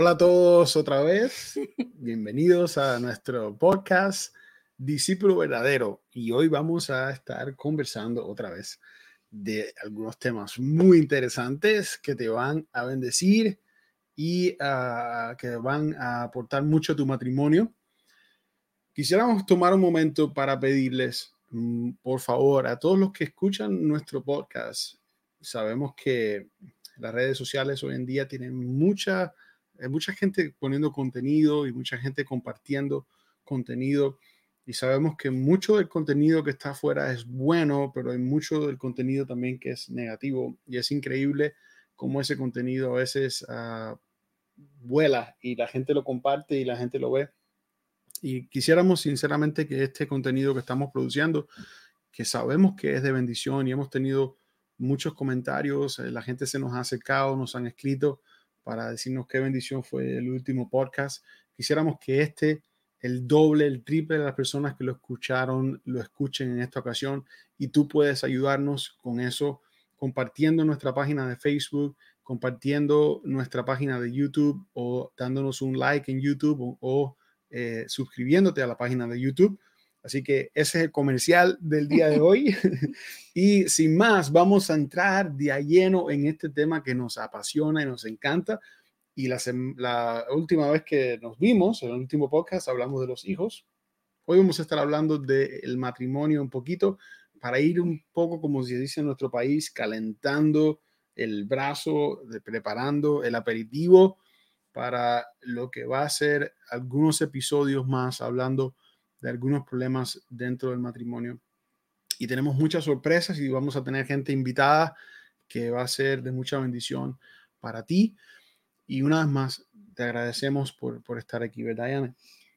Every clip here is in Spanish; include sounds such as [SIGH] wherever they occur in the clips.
Hola a todos otra vez. Bienvenidos a nuestro podcast Discípulo Verdadero. Y hoy vamos a estar conversando otra vez de algunos temas muy interesantes que te van a bendecir y ah, que van a aportar mucho a tu matrimonio. Quisiéramos tomar un momento para pedirles, mm, por favor, a todos los que escuchan nuestro podcast. Sabemos que las redes sociales hoy en día tienen mucha, eh, mucha gente poniendo contenido y mucha gente compartiendo contenido. Y sabemos que mucho del contenido que está afuera es bueno, pero hay mucho del contenido también que es negativo. Y es increíble cómo ese contenido a veces uh, vuela y la gente lo comparte y la gente lo ve. Y quisiéramos sinceramente que este contenido que estamos produciendo, que sabemos que es de bendición y hemos tenido muchos comentarios, eh, la gente se nos ha acercado, nos han escrito para decirnos qué bendición fue el último podcast. Quisiéramos que este, el doble, el triple de las personas que lo escucharon, lo escuchen en esta ocasión y tú puedes ayudarnos con eso compartiendo nuestra página de Facebook, compartiendo nuestra página de YouTube o dándonos un like en YouTube o, eh, suscribiéndote a la página de YouTube Así que ese es el comercial del día de [LAUGHS] hoy. [LAUGHS] y sin más, vamos a entrar de a lleno en este tema que nos apasiona y nos encanta. Y la, la última vez que nos vimos, en el último podcast, hablamos de los hijos. Hoy vamos a estar hablando del matrimonio un poquito para ir un poco, como se dice en nuestro país, calentando el brazo, de, preparando el aperitivo para lo que va a ser algunos episodios más hablando de algunos problemas dentro del matrimonio. Y tenemos muchas sorpresas y vamos a tener gente invitada que va a ser de mucha bendición para ti. Y una vez más, te agradecemos por, por estar aquí, ¿verdad, Diana?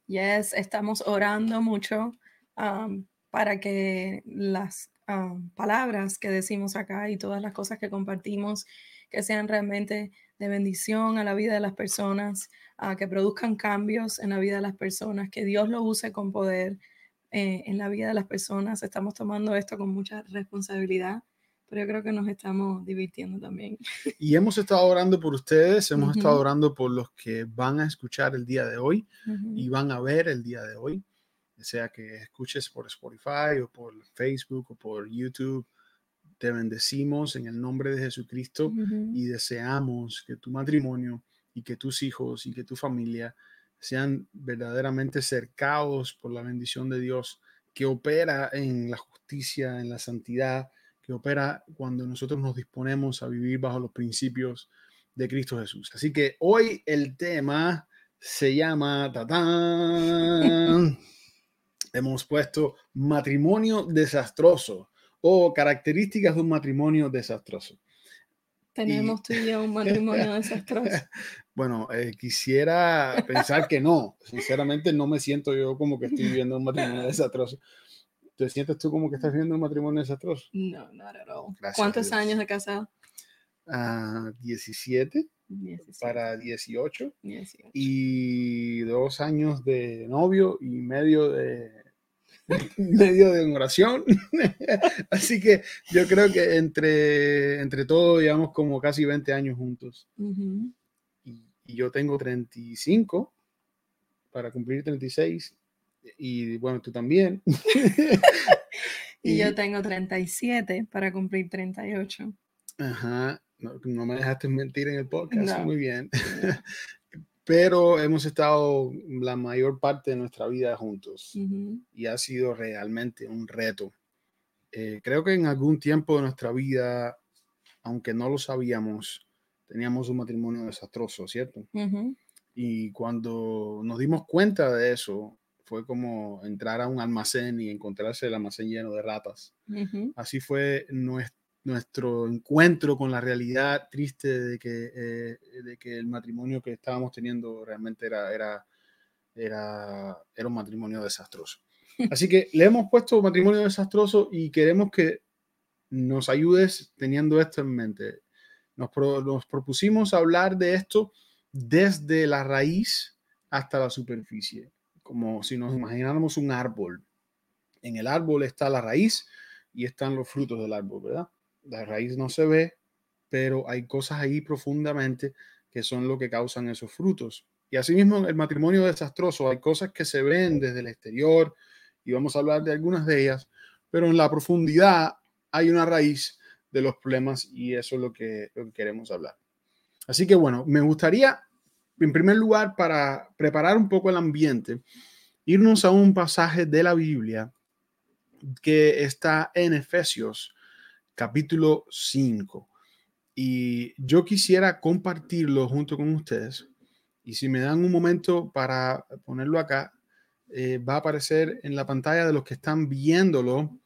Yes, estamos orando mucho um, para que las um, palabras que decimos acá y todas las cosas que compartimos, que sean realmente de bendición a la vida de las personas, a que produzcan cambios en la vida de las personas, que Dios lo use con poder eh, en la vida de las personas. Estamos tomando esto con mucha responsabilidad, pero yo creo que nos estamos divirtiendo también. [LAUGHS] Y hemos estado orando por ustedes, hemos estado orando por los que van a escuchar el día de hoy y van a ver el día de hoy, sea que escuches por Spotify o por Facebook o por YouTube te bendecimos en el nombre de Jesucristo y deseamos que tu matrimonio y que tus hijos y que tu familia sean verdaderamente cercados por la bendición de Dios que opera en la justicia, en la santidad, que opera cuando nosotros nos disponemos a vivir bajo los principios de Cristo Jesús. Así que hoy el tema se llama ¡tatán! [LAUGHS] Hemos puesto matrimonio desastroso o características de un matrimonio desastroso. Tenemos tú y yo un [LAUGHS] matrimonio desastroso. bueno, eh, quisiera pensar que no. Sinceramente, no me siento yo como que estoy viviendo un matrimonio [LAUGHS] desastroso. ¿Te sientes tú como que estás viviendo un matrimonio desastroso? No, no all. ¿Cuántos años de casado? 17, ah, para 18, 18, y dos años de novio y medio de [LAUGHS] medio de oración. [LAUGHS] Así que yo creo que entre, entre todos llevamos como casi 20 años juntos. y, yo tengo 35 para cumplir 36. Y bueno, tú también. [LAUGHS] y, yo tengo 37 para cumplir 38. Ajá. No, me dejaste mentir en el podcast. Muy bien pero hemos estado la mayor parte de nuestra vida juntos y ha sido realmente un reto. Eh, creo que en algún tiempo de nuestra vida, aunque no lo sabíamos, teníamos un matrimonio desastroso, ¿cierto? Y cuando nos dimos cuenta de eso, fue como entrar a un almacén y encontrarse el almacén lleno de ratas. Así fue nuestro nuestro encuentro con la realidad triste de que, eh, de que el matrimonio que estábamos teniendo realmente era, era, era, era un matrimonio desastroso. Así que le hemos puesto matrimonio desastroso y queremos que nos ayudes teniendo esto en mente. Nos, nos propusimos hablar de esto desde la raíz hasta la superficie, como si nos imagináramos un árbol. En el árbol está la raíz y están los frutos del árbol, ¿verdad? La raíz no se ve, pero hay cosas ahí profundamente que son lo que causan esos frutos. Y asimismo, el matrimonio desastroso, hay cosas que se ven desde el exterior y vamos a hablar de algunas de ellas, pero en la profundidad hay una raíz de los problemas y eso es lo que, lo que queremos hablar. Así que bueno, me gustaría, en primer lugar, para preparar un poco el ambiente, irnos a un pasaje de la Biblia que está en Efesios capítulo 5. Y yo quisiera compartirlo junto con ustedes. Y si me dan un momento para ponerlo acá, eh, va a aparecer en la pantalla de los que están viéndolo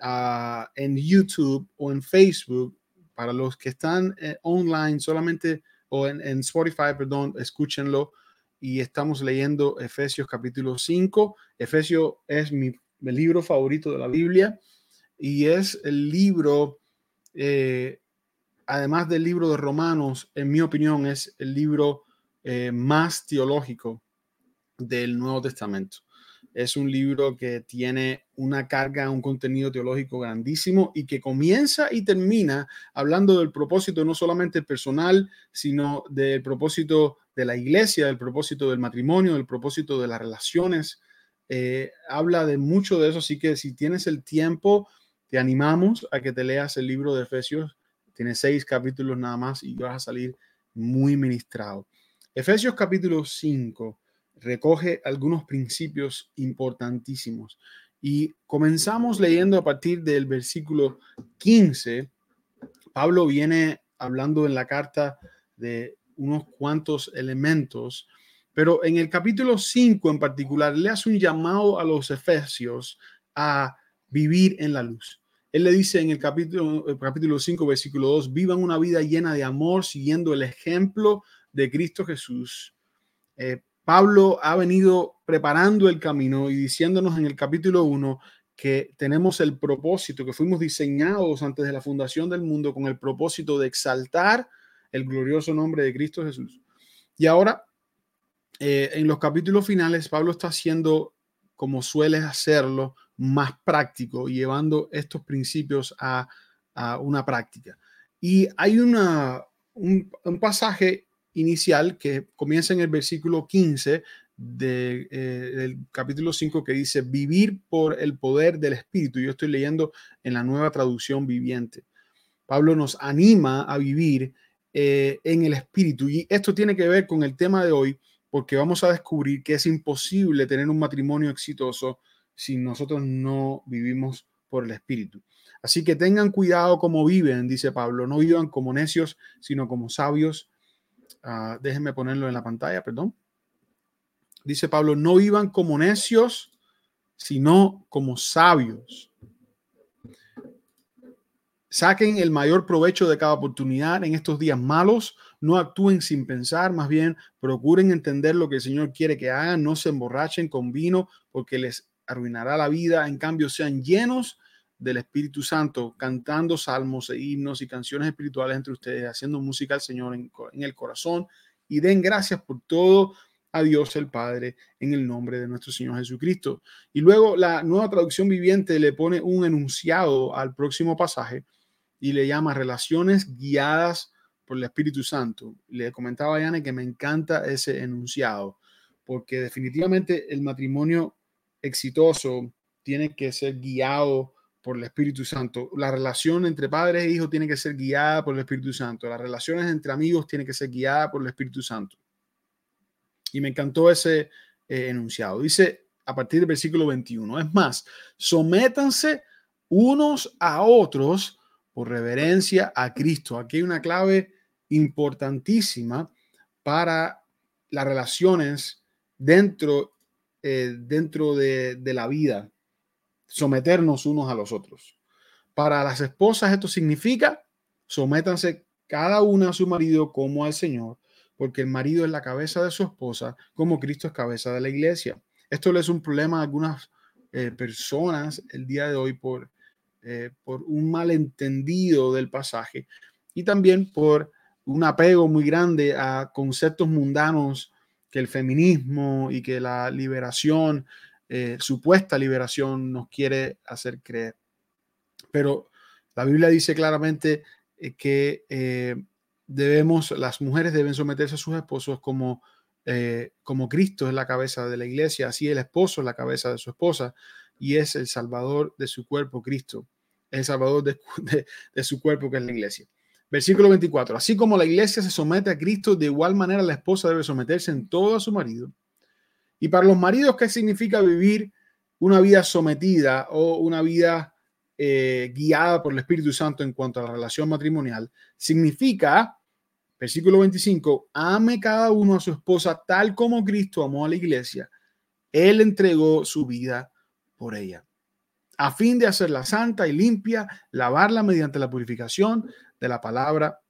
ah, en YouTube o en Facebook. Para los que están eh, online solamente o en, Spotify, perdón, escúchenlo. Y estamos leyendo Efesios capítulo 5. Efesios es mi libro favorito de la Biblia y es el libro, eh, además del libro de Romanos, en mi opinión, es el libro eh, más teológico del Nuevo Testamento. Es un libro que tiene una carga, un contenido teológico grandísimo y que comienza y termina hablando del propósito no solamente personal, sino del propósito de la iglesia, del propósito del matrimonio, del propósito de las relaciones eh, habla de mucho de eso, así que si tienes el tiempo, te animamos a que te leas el libro de Efesios. Tiene seis capítulos nada más y vas a salir muy ministrado. Efesios capítulo 5 recoge algunos principios importantísimos y comenzamos leyendo a partir del versículo 15. Pablo viene hablando en la carta de unos cuantos elementos pero en el capítulo 5 en particular, le hace un llamado a los efesios a vivir en la luz. Él le dice en el capítulo, el capítulo 5, versículo 2, vivan una vida llena de amor, siguiendo el ejemplo de Cristo Jesús. Eh, Pablo ha venido preparando el camino y diciéndonos en el capítulo 1 que tenemos el propósito, que fuimos diseñados antes de la fundación del mundo con el propósito de exaltar el glorioso nombre de Cristo Jesús. Y ahora eh, en los capítulos finales, Pablo está haciendo, como suele hacerlo, más práctico, llevando estos principios a, una práctica. Y hay una, un, pasaje inicial que comienza en el versículo 15 de, eh, del capítulo 5 que dice, vivir por el poder del Espíritu. Yo estoy leyendo en la nueva traducción viviente. Pablo nos anima a vivir eh, en el Espíritu. Y esto tiene que ver con el tema de hoy, porque vamos a descubrir que es imposible tener un matrimonio exitoso si nosotros no vivimos por el Espíritu. Así que tengan cuidado como viven, dice Pablo, no vivan como necios, sino como sabios. Ah, déjenme ponerlo en la pantalla, perdón. Dice Pablo, no vivan como necios, sino como sabios. Saquen el mayor provecho de cada oportunidad en estos días malos, no actúen sin pensar, más bien procuren entender lo que el Señor quiere que hagan, no se emborrachen con vino porque les arruinará la vida, en cambio sean llenos del Espíritu Santo, cantando salmos e himnos y canciones espirituales entre ustedes, haciendo música al Señor en, el corazón y den gracias por todo a Dios el Padre en el nombre de nuestro Señor Jesucristo. Y luego la nueva traducción viviente le pone un enunciado al próximo pasaje y le llama relaciones guiadas por el Espíritu Santo. Le comentaba a Yane que me encanta ese enunciado, porque definitivamente el matrimonio exitoso tiene que ser guiado por el Espíritu Santo. La relación entre padres e hijos tiene que ser guiada por el Espíritu Santo. Las relaciones entre amigos tienen que ser guiadas por el Espíritu Santo. Y me encantó ese eh, enunciado. Dice a partir del versículo 21, es más, sométanse unos a otros por reverencia a Cristo. Aquí hay una clave importantísima para las relaciones dentro, eh, dentro de, la vida, someternos unos a los otros. Para las esposas esto significa sométanse cada una a su marido como al Señor, porque el marido es la cabeza de su esposa, como Cristo es cabeza de la iglesia. Esto le es un problema a algunas eh, personas el día de hoy por, eh, por un malentendido del pasaje y también por un apego muy grande a conceptos mundanos que el feminismo y que la liberación, eh, supuesta liberación, nos quiere hacer creer. Pero la Biblia dice claramente eh, que eh, debemos, las mujeres deben someterse a sus esposos como, como Cristo es la cabeza de la iglesia, así el esposo es la cabeza de su esposa y es el salvador de su cuerpo, Cristo, el salvador [LAUGHS] de, su cuerpo que es la iglesia. Versículo 24, así como la iglesia se somete a Cristo, de igual manera la esposa debe someterse en todo a su marido. Y para los maridos, ¿qué significa vivir una vida sometida o una vida eh, guiada por el Espíritu Santo en cuanto a la relación matrimonial? Significa, versículo 25, ame cada uno a su esposa tal como Cristo amó a la iglesia. Él entregó su vida por ella, a fin de hacerla santa y limpia, lavarla mediante la purificación de la palabra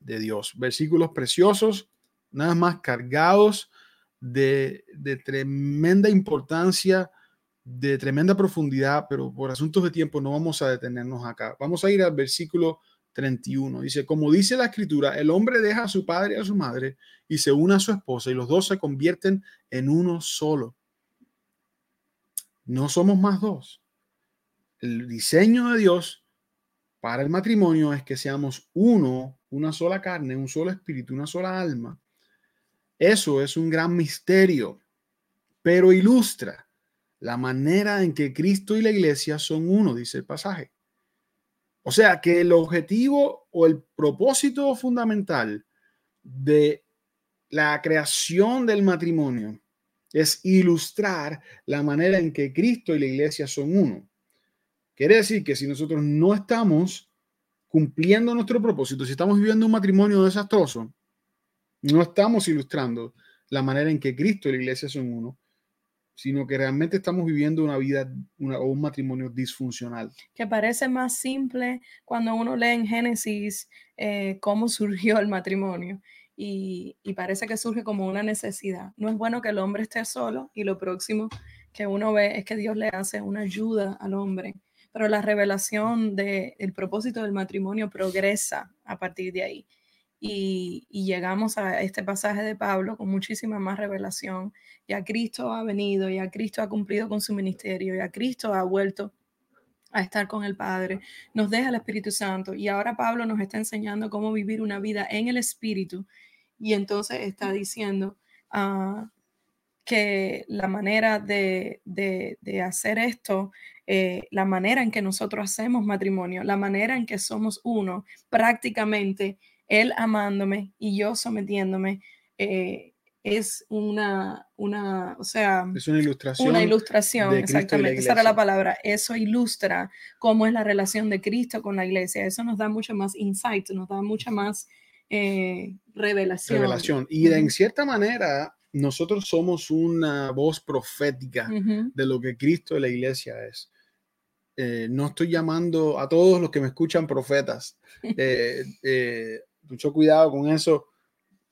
de Dios. Versículos preciosos, nada más cargados de, tremenda importancia, de tremenda profundidad, pero por asuntos de tiempo no vamos a detenernos acá. Vamos a ir al versículo 31. Dice, como dice la escritura, el hombre deja a su padre y a su madre y se une a su esposa y los dos se convierten en uno solo. No somos más dos. El diseño de Dios para el matrimonio es que seamos uno, una sola carne, un solo espíritu, una sola alma. Eso es un gran misterio, pero ilustra la manera en que Cristo y la iglesia son uno, dice el pasaje. O sea que el objetivo o el propósito fundamental de la creación del matrimonio es ilustrar la manera en que Cristo y la iglesia son uno. Quiere decir que si nosotros no estamos cumpliendo nuestro propósito, si estamos viviendo un matrimonio desastroso, no estamos ilustrando la manera en que Cristo y la iglesia son uno, sino que realmente estamos viviendo una vida o un matrimonio disfuncional. Que parece más simple cuando uno lee en Génesis eh, cómo [LAUGHS] surgió el matrimonio y, parece que surge como una necesidad. No es bueno que el hombre esté solo y lo próximo que uno ve es que Dios le hace una ayuda al hombre, pero la revelación del propósito del matrimonio progresa a partir de ahí. Y, llegamos a este pasaje de Pablo con muchísima más revelación. Ya Cristo ha venido, ya Cristo ha cumplido con su ministerio, ya Cristo ha vuelto a estar con el Padre, nos deja el Espíritu Santo y ahora Pablo nos está enseñando cómo vivir una vida en el Espíritu y entonces está diciendo ah, que la manera de, hacer esto, eh, la manera en que nosotros hacemos matrimonio, la manera en que somos uno, prácticamente él amándome y yo sometiéndome, eh, es una, una, o sea, es una ilustración. Una ilustración, exactamente. Esa era la palabra. Eso ilustra cómo es la relación de Cristo con la iglesia. Eso nos da mucho más insight, nos da mucha más eh, revelación. Revelación. Y en cierta manera, nosotros somos una voz profética de lo que Cristo y la iglesia es. Eh, no estoy llamando a todos los que me escuchan profetas. [LAUGHS] Eh, mucho cuidado con eso,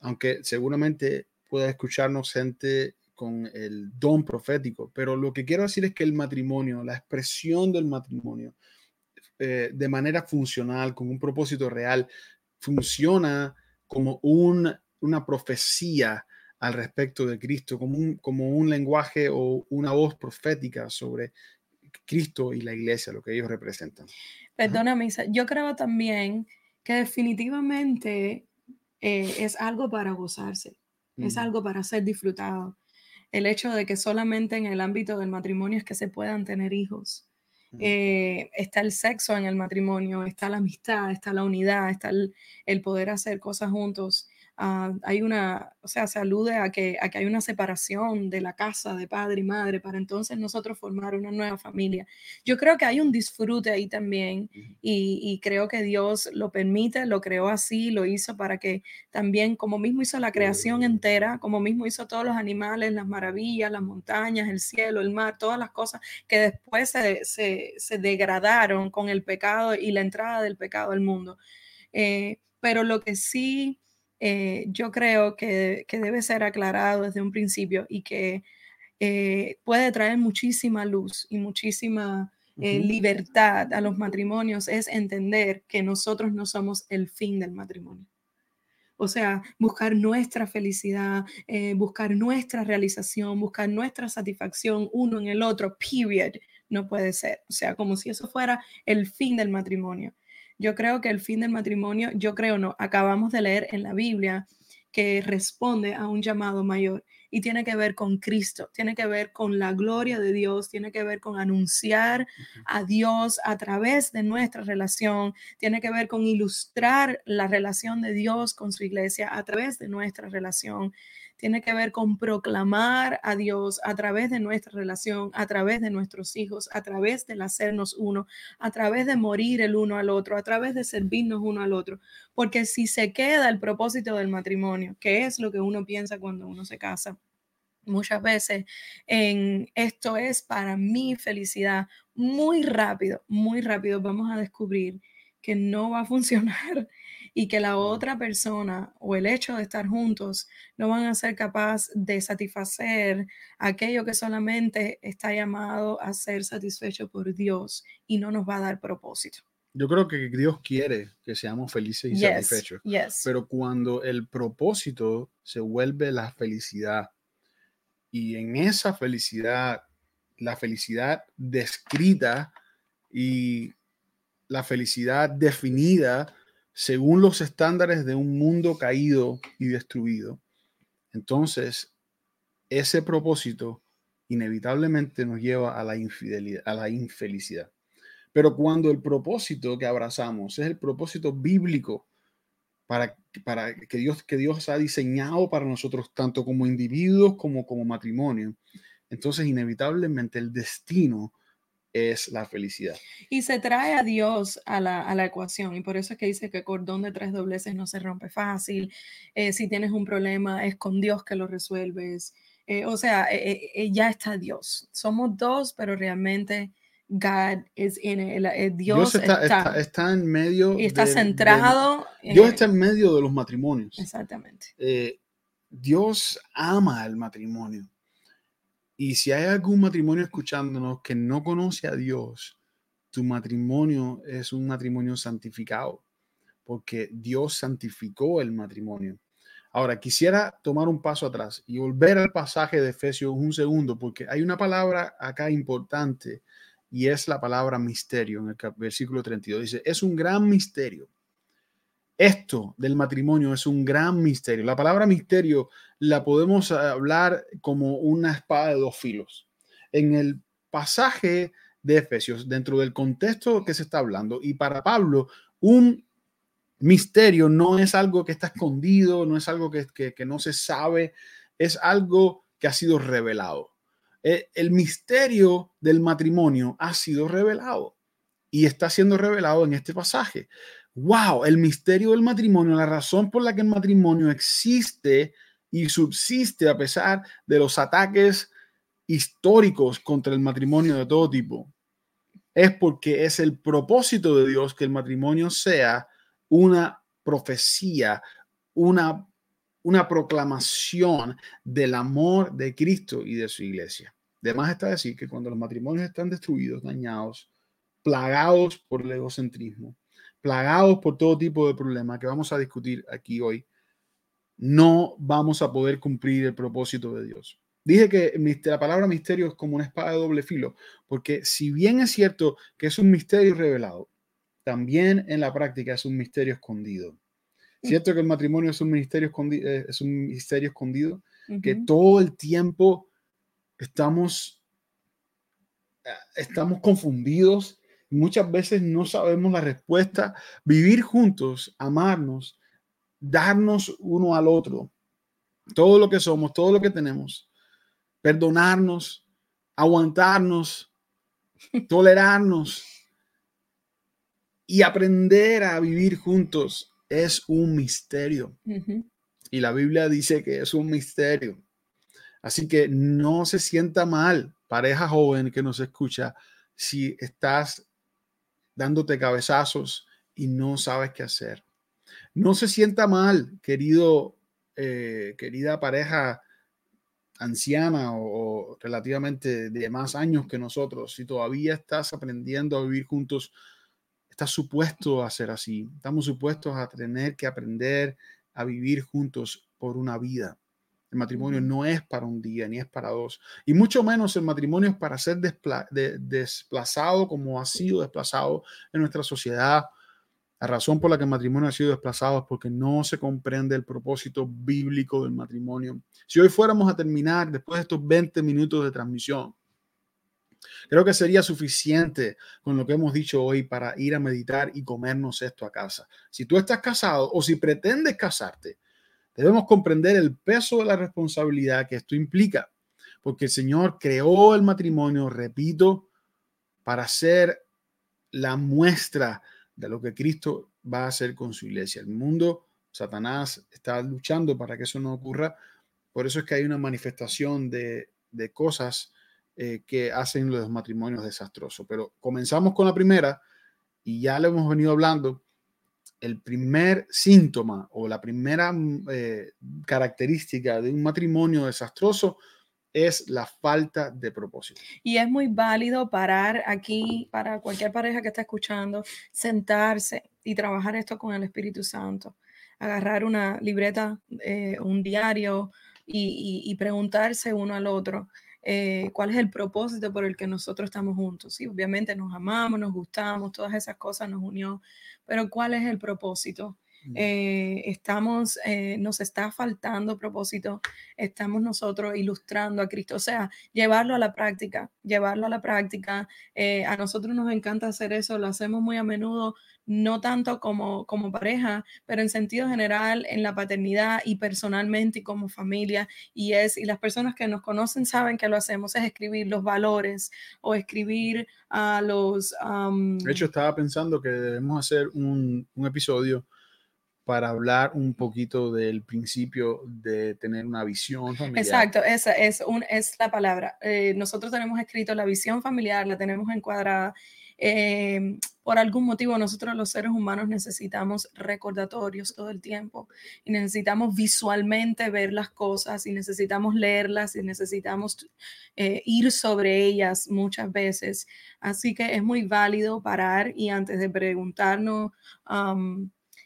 aunque seguramente pueda escucharnos gente con el don profético, pero lo que quiero decir es que el matrimonio, la expresión del matrimonio, de manera funcional, con un propósito real, funciona como una profecía al respecto de Cristo, como un, como un lenguaje o una voz profética sobre Cristo y la iglesia, lo que ellos representan. Perdóname, yo creo también que definitivamente eh, es algo para gozarse, es algo para ser disfrutado. El hecho de que solamente en el ámbito del matrimonio es que se puedan tener hijos. Eh, está el sexo en el matrimonio, está la amistad, está la unidad, está el poder hacer cosas juntos. Ah, hay una, o sea, se alude a que, a que hay una separación de la casa de padre y madre para entonces nosotros formar una nueva familia. Yo creo que hay un disfrute ahí también y, y, creo que Dios lo permite, lo creó así, lo hizo para que también, como mismo hizo la creación entera, como mismo hizo todos los animales, las maravillas, las montañas, el cielo, el mar, todas las cosas que después se, se, se degradaron con el pecado y la entrada del pecado al mundo. Eh, pero lo que sí eh, yo creo que, debe ser aclarado desde un principio y que eh, puede traer muchísima luz y muchísima eh, libertad a los matrimonios es entender que nosotros no somos el fin del matrimonio. O sea, buscar nuestra felicidad, buscar nuestra realización, buscar nuestra satisfacción uno en el otro, period, no puede ser. O sea, como si eso fuera el fin del matrimonio. Yo creo que el fin del matrimonio, yo creo no, acabamos de leer en la Biblia que responde a un llamado mayor y tiene que ver con Cristo, tiene que ver con la gloria de Dios, tiene que ver con anunciar a Dios a través de nuestra relación, tiene que ver con ilustrar la relación de Dios con su iglesia a través de nuestra relación tiene que ver con proclamar a Dios a través de nuestra relación, a través de nuestros hijos, a través del hacernos uno, a través de morir el uno al otro, a través de servirnos uno al otro. Porque si se queda el propósito del matrimonio, que es lo que uno piensa cuando uno se casa, muchas veces en esto es para mi felicidad, muy rápido, muy rápido vamos a descubrir que no va a [LAUGHS] funcionar y que la otra persona o el hecho de estar juntos no van a ser capaz de satisfacer aquello que solamente está llamado a ser satisfecho por Dios y no nos va a dar propósito. Yo creo que Dios quiere que seamos felices y satisfechos. Pero cuando el propósito se vuelve la felicidad y en esa felicidad, la felicidad descrita y la felicidad definida según los estándares de un mundo caído y destruido, entonces ese propósito inevitablemente nos lleva a la infidelidad, a la infelicidad. Pero cuando el propósito que abrazamos es el propósito bíblico para, para que, Dios, que Dios ha diseñado para nosotros, tanto como individuos como como matrimonio, entonces inevitablemente el destino es la felicidad. Y se trae a Dios a la, ecuación y por eso es que dice que cordón de tres dobleces no se rompe fácil. Eh, si tienes un problema, es con Dios que lo resuelves. Eh, o sea, eh, ya está Dios. Somos dos, pero realmente God is in it. Dios, está, está, en medio. Y está centrado. Dios está en medio de los matrimonios. Exactamente. Dios ama el matrimonio. Y si hay algún matrimonio escuchándonos que no conoce a Dios, tu matrimonio es un matrimonio santificado, porque Dios santificó el matrimonio. Ahora, quisiera tomar un paso atrás y volver al pasaje de Efesios un segundo, porque hay una palabra acá importante y es la palabra misterio en el versículo 32. Dice, es un gran misterio esto del matrimonio es un gran misterio. La palabra misterio la podemos hablar como una espada de dos filos. En el pasaje de Efesios, dentro del contexto que se está hablando, y para Pablo, un misterio no es algo que está escondido, no es algo que, no se sabe, es algo que ha sido revelado. Eh, el misterio del matrimonio ha sido revelado y está siendo revelado en este pasaje wow, el misterio del matrimonio, la razón por la que el matrimonio existe y subsiste a pesar de los ataques históricos contra el matrimonio de todo tipo, es porque es el propósito de Dios que el matrimonio sea una profecía, una, una proclamación del amor de Cristo y de su iglesia. Además está decir que cuando los matrimonios están destruidos, dañados, plagados por el egocentrismo, plagados por todo tipo de problemas que vamos a discutir aquí hoy, no vamos a poder cumplir el propósito de Dios. Dije que la palabra misterio es como una espada de doble filo, porque si bien es cierto que es un misterio revelado, también en la práctica es un misterio escondido. Cierto que el matrimonio es un misterio escondido, eh, es un misterio escondido, que todo el tiempo estamos, eh, estamos confundidos Muchas veces no sabemos la respuesta. Vivir juntos, amarnos, darnos uno al otro, todo lo que somos, todo lo que tenemos, perdonarnos, aguantarnos, [LAUGHS] tolerarnos y aprender a vivir juntos es un misterio. Y la Biblia dice que es un misterio. Así que no se sienta mal, pareja joven que nos escucha, si estás dándote cabezazos y no sabes qué hacer. No se sienta mal, querido, eh, querida pareja anciana o, relativamente de más años que nosotros, si todavía estás aprendiendo a vivir juntos, estás supuesto a ser así. Estamos supuestos a tener que aprender a vivir juntos por una vida. El matrimonio no es para un día ni es para dos. Y mucho menos el matrimonio es para ser desplazado como ha sido desplazado en nuestra sociedad La razón por la que el matrimonio ha sido desplazado es porque no se comprende el propósito bíblico del matrimonio. Si hoy fuéramos a terminar después de estos 20 minutos de transmisión, creo que sería suficiente con lo que hemos dicho hoy para ir a meditar y comernos esto a casa. Si tú estás casado o si pretendes casarte, debemos comprender el peso de la responsabilidad que esto implica, porque el Señor creó el matrimonio, repito, para ser la muestra de lo que Cristo va a hacer con su iglesia. El mundo, Satanás está luchando para que eso no ocurra. Por eso es que hay una manifestación de, cosas eh, que hacen los matrimonios desastrosos. Pero comenzamos con la primera y ya le hemos venido hablando. El primer síntoma o la primera eh, característica de un matrimonio desastroso es la falta de propósito. Y es muy válido parar aquí para cualquier pareja que está escuchando, sentarse y trabajar esto con el Espíritu Santo. Agarrar una libreta, eh, un diario y, preguntarse uno al otro. Eh, cuál es el propósito por el que nosotros estamos juntos. Sí, obviamente nos amamos, nos gustamos, todas esas cosas nos unió, pero ¿cuál es el propósito? Eh, estamos, eh, nos está faltando propósito, estamos nosotros ilustrando a Cristo, o sea, llevarlo a la práctica, llevarlo a la práctica. Eh, a nosotros nos encanta hacer eso, lo hacemos muy a menudo, no tanto como, como pareja, pero en sentido general, en la paternidad y personalmente y como familia. Y es, y las personas que nos conocen saben que lo hacemos, es escribir los valores o escribir a los... de hecho, estaba pensando que debemos hacer un, un episodio para hablar un poquito del principio de tener una visión familiar. Exacto, esa es, un, es la palabra. Eh, nosotros tenemos escrito la visión familiar, la tenemos encuadrada. Eh, por algún motivo nosotros los seres humanos necesitamos recordatorios todo el tiempo y necesitamos visualmente ver las cosas y necesitamos leerlas y necesitamos eh, ir sobre ellas muchas veces. Así que es muy válido parar y antes de preguntarnos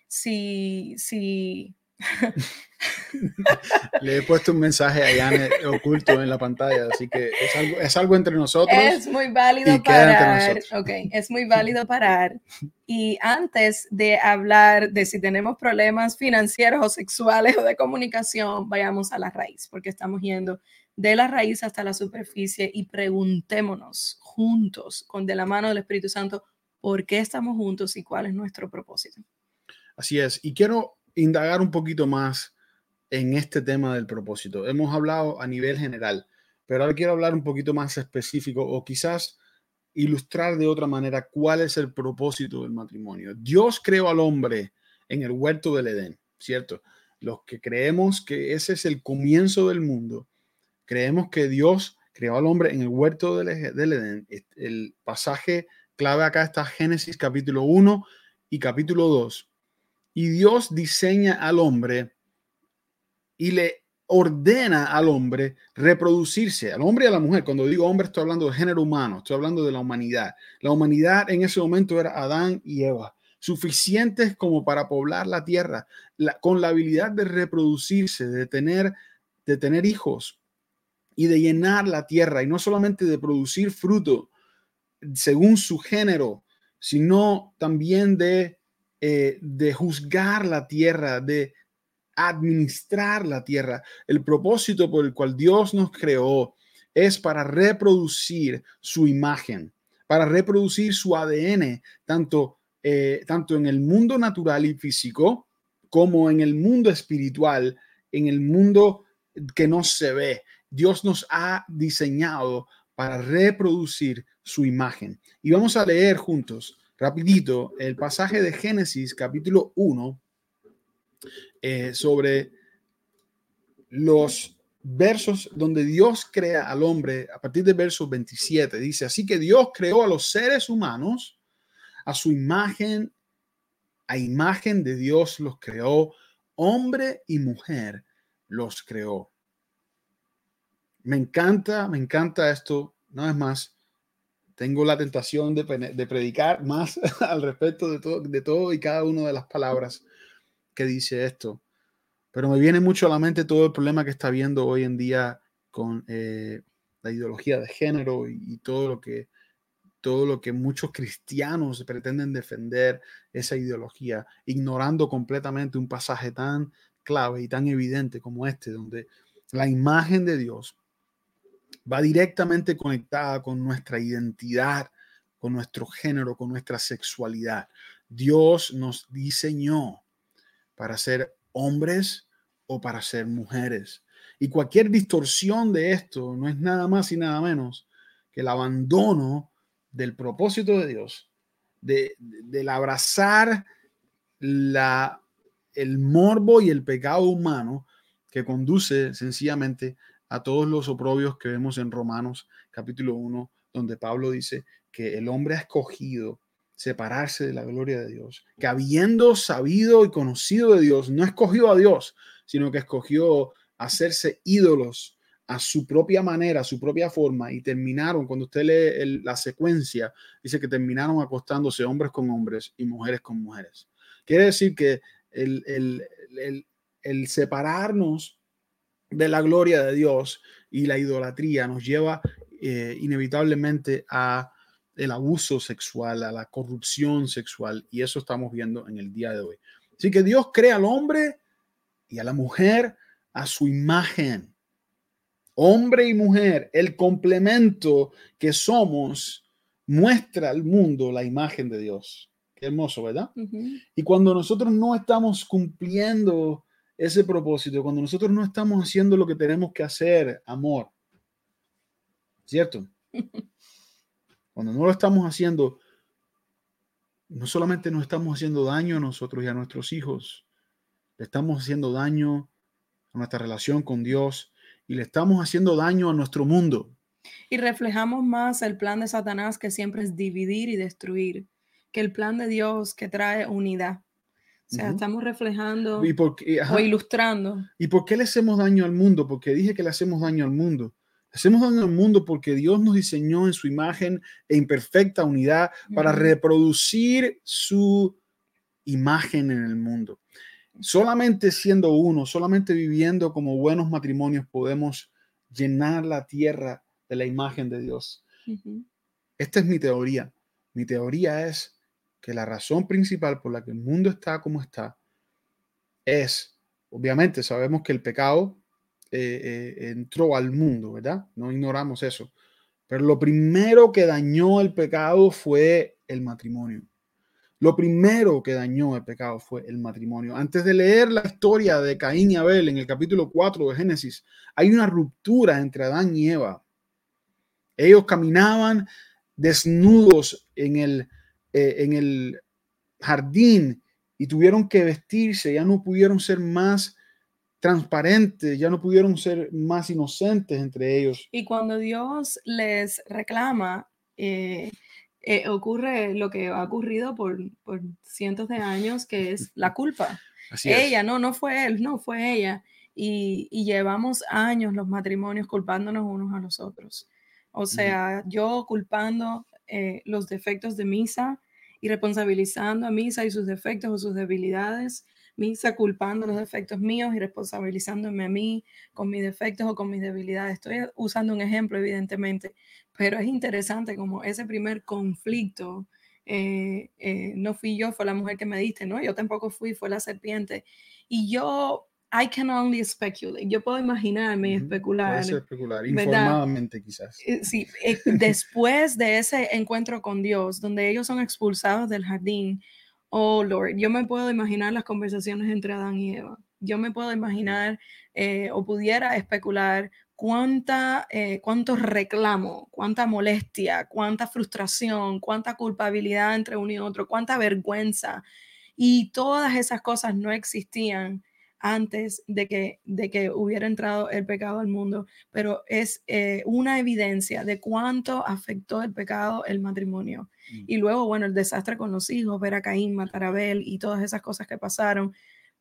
si, si... [LAUGHS] [LAUGHS] Le he puesto un mensaje a Yane oculto en la pantalla, así que es algo, es algo entre nosotros. Es muy válido parar. Ok, es muy válido parar. Y antes de hablar de si tenemos problemas financieros o sexuales o de comunicación, vayamos a la raíz, porque estamos yendo de la raíz hasta la superficie y preguntémonos juntos, con de la mano del Espíritu Santo, por qué estamos juntos y cuál es nuestro propósito. Así es. Y quiero indagar un poquito más en este tema del propósito. Hemos hablado a nivel general, pero ahora quiero hablar un poquito más específico o quizás ilustrar de otra manera cuál es el propósito del matrimonio. Dios creó al hombre en el huerto del Edén, ¿cierto? Los que creemos que ese es el comienzo del mundo, creemos que Dios creó al hombre en el huerto del, Edén. El pasaje clave acá está Génesis capítulo 1 y capítulo 2 y Dios diseña al hombre y le ordena al hombre reproducirse, al hombre y a la mujer. Cuando digo hombre, estoy hablando de género humano, estoy hablando de la humanidad. La humanidad en ese momento era Adán y Eva, suficientes como para poblar la tierra, con la habilidad de reproducirse, de tener, de tener hijos y de llenar la tierra, y no solamente de producir fruto según su género, sino también de eh, de juzgar la tierra, de administrar la tierra. El propósito por el cual Dios nos creó es para reproducir su imagen, para reproducir su ADN, tanto, eh, tanto en el mundo natural y físico como en el mundo espiritual, en el mundo que no se ve. Dios nos ha diseñado para reproducir su imagen. Y vamos a leer juntos rapidito el pasaje de Génesis capítulo 1 eh, sobre los versos donde Dios crea al hombre a partir del verso 27. Dice, así que Dios creó a los seres humanos a su imagen, a imagen de Dios los creó, hombre y mujer los creó. Me encanta, me encanta esto, no es más tengo la tentación de, predicar más [LAUGHS] al respecto de todo, de todo y cada una de las palabras dice esto. Pero me viene mucho a la mente todo el problema que está habiendo hoy en día con eh, la ideología de género y, todo lo que todo lo que muchos cristianos pretenden defender esa ideología, ignorando completamente un pasaje tan clave y tan evidente como este, donde la imagen de Dios va directamente conectada con nuestra identidad, con nuestro género, con nuestra sexualidad. Dios nos diseñó para ser hombres o para ser mujeres. Y cualquier distorsión de esto no es nada más y nada menos que el abandono del propósito de Dios, de, del abrazar la, el morbo y el pecado humano que conduce sencillamente a todos los oprobios que vemos en Romanos capítulo 1, donde Pablo dice que el hombre ha escogido separarse de la gloria de Dios, que habiendo sabido y conocido de Dios, no escogió a Dios, sino que escogió hacerse ídolos a su propia manera, a su propia forma, y terminaron, cuando usted lee la secuencia, dice que terminaron acostándose hombres con hombres y mujeres con mujeres. Quiere decir que el, el separarnos de la gloria de Dios y la idolatría nos lleva eh, inevitablemente a el abuso sexual, a la corrupción sexual, y eso estamos viendo en el día de hoy. Así que Dios crea al hombre y a la mujer a su imagen. Hombre y mujer, el complemento que somos, muestra al mundo la imagen de Dios. Qué hermoso, ¿verdad? Y cuando nosotros no estamos cumpliendo ese propósito, cuando nosotros no estamos haciendo lo que tenemos que hacer, amor, ¿cierto? [LAUGHS] Cuando no lo estamos haciendo, no solamente nos estamos haciendo daño a nosotros y a nuestros hijos, le estamos haciendo daño a nuestra relación con Dios y le estamos haciendo daño a nuestro mundo. Y reflejamos más el plan de Satanás que siempre es dividir y destruir, que el plan de Dios que trae unidad. O sea, estamos reflejando o ilustrando. ¿Y por qué le hacemos daño al mundo? Porque dije que le hacemos daño al mundo. Hacemos daño al mundo porque Dios nos diseñó en su imagen e imperfecta unidad para reproducir su imagen en el mundo. Solamente siendo uno, solamente viviendo como buenos matrimonios podemos llenar la tierra de la imagen de Dios. Esta es mi teoría. Mi teoría es que la razón principal por la que el mundo está como está es, obviamente sabemos que el pecado eh, eh, entró al mundo, ¿verdad? No ignoramos eso. Pero lo primero que dañó el pecado fue el matrimonio. Lo primero que dañó el pecado fue el matrimonio. Antes de leer la historia de Caín y Abel en el capítulo 4 de Génesis, hay una ruptura entre Adán y Eva. Ellos caminaban desnudos en el, eh, en el jardín y tuvieron que vestirse, ya no pudieron ser más transparentes, ya no pudieron ser más inocentes entre ellos. Y cuando Dios les reclama, eh, eh, ocurre lo que ha ocurrido por, cientos de años, que es la culpa. ella, no, no fue él, no fue ella. Y, llevamos años los matrimonios culpándonos unos a los otros. O sea, yo culpando eh, los defectos de Misa y responsabilizando a Misa y sus defectos o sus debilidades Misa culpando los defectos míos y responsabilizándome a mí con mis defectos o con mis debilidades. Estoy usando un ejemplo, evidentemente, pero es interesante como ese primer conflicto, eh, eh, no fui yo, fue la mujer que me diste, ¿no? Yo tampoco fui, fue la serpiente. Y yo I can only speculate. Yo puedo imaginarme y especular. Puede especular, informadamente quizás. Eh, sí, después de ese encuentro con Dios, donde ellos son expulsados del jardín, Oh, Lord, yo me puedo imaginar las conversaciones entre Adán y Eva. Yo me puedo imaginar eh, o pudiera especular cuánta, eh, cuánto reclamo, cuánta molestia, cuánta frustración, cuánta culpabilidad entre uno y otro, cuánta vergüenza. Y todas esas cosas no existían antes de que, de que hubiera entrado el pecado al mundo, pero es eh, una evidencia de cuánto afectó el pecado el matrimonio. Mm. Y luego, bueno, el desastre con los hijos, ver a Caín, matar a Abel y todas esas cosas que pasaron.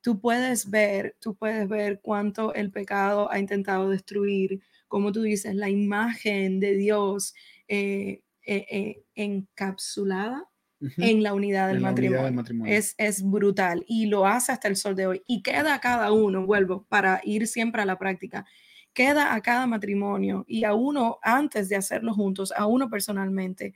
Tú puedes ver, tú puedes ver cuánto el pecado ha intentado destruir, como tú dices, la imagen de Dios eh, eh, encapsulada en la unidad del, matrimonio. Es, es brutal y lo hace hasta el sol de hoy. Y queda cada uno, vuelvo, para ir siempre a la práctica, queda a cada matrimonio y a uno antes de hacerlo juntos, a uno personalmente,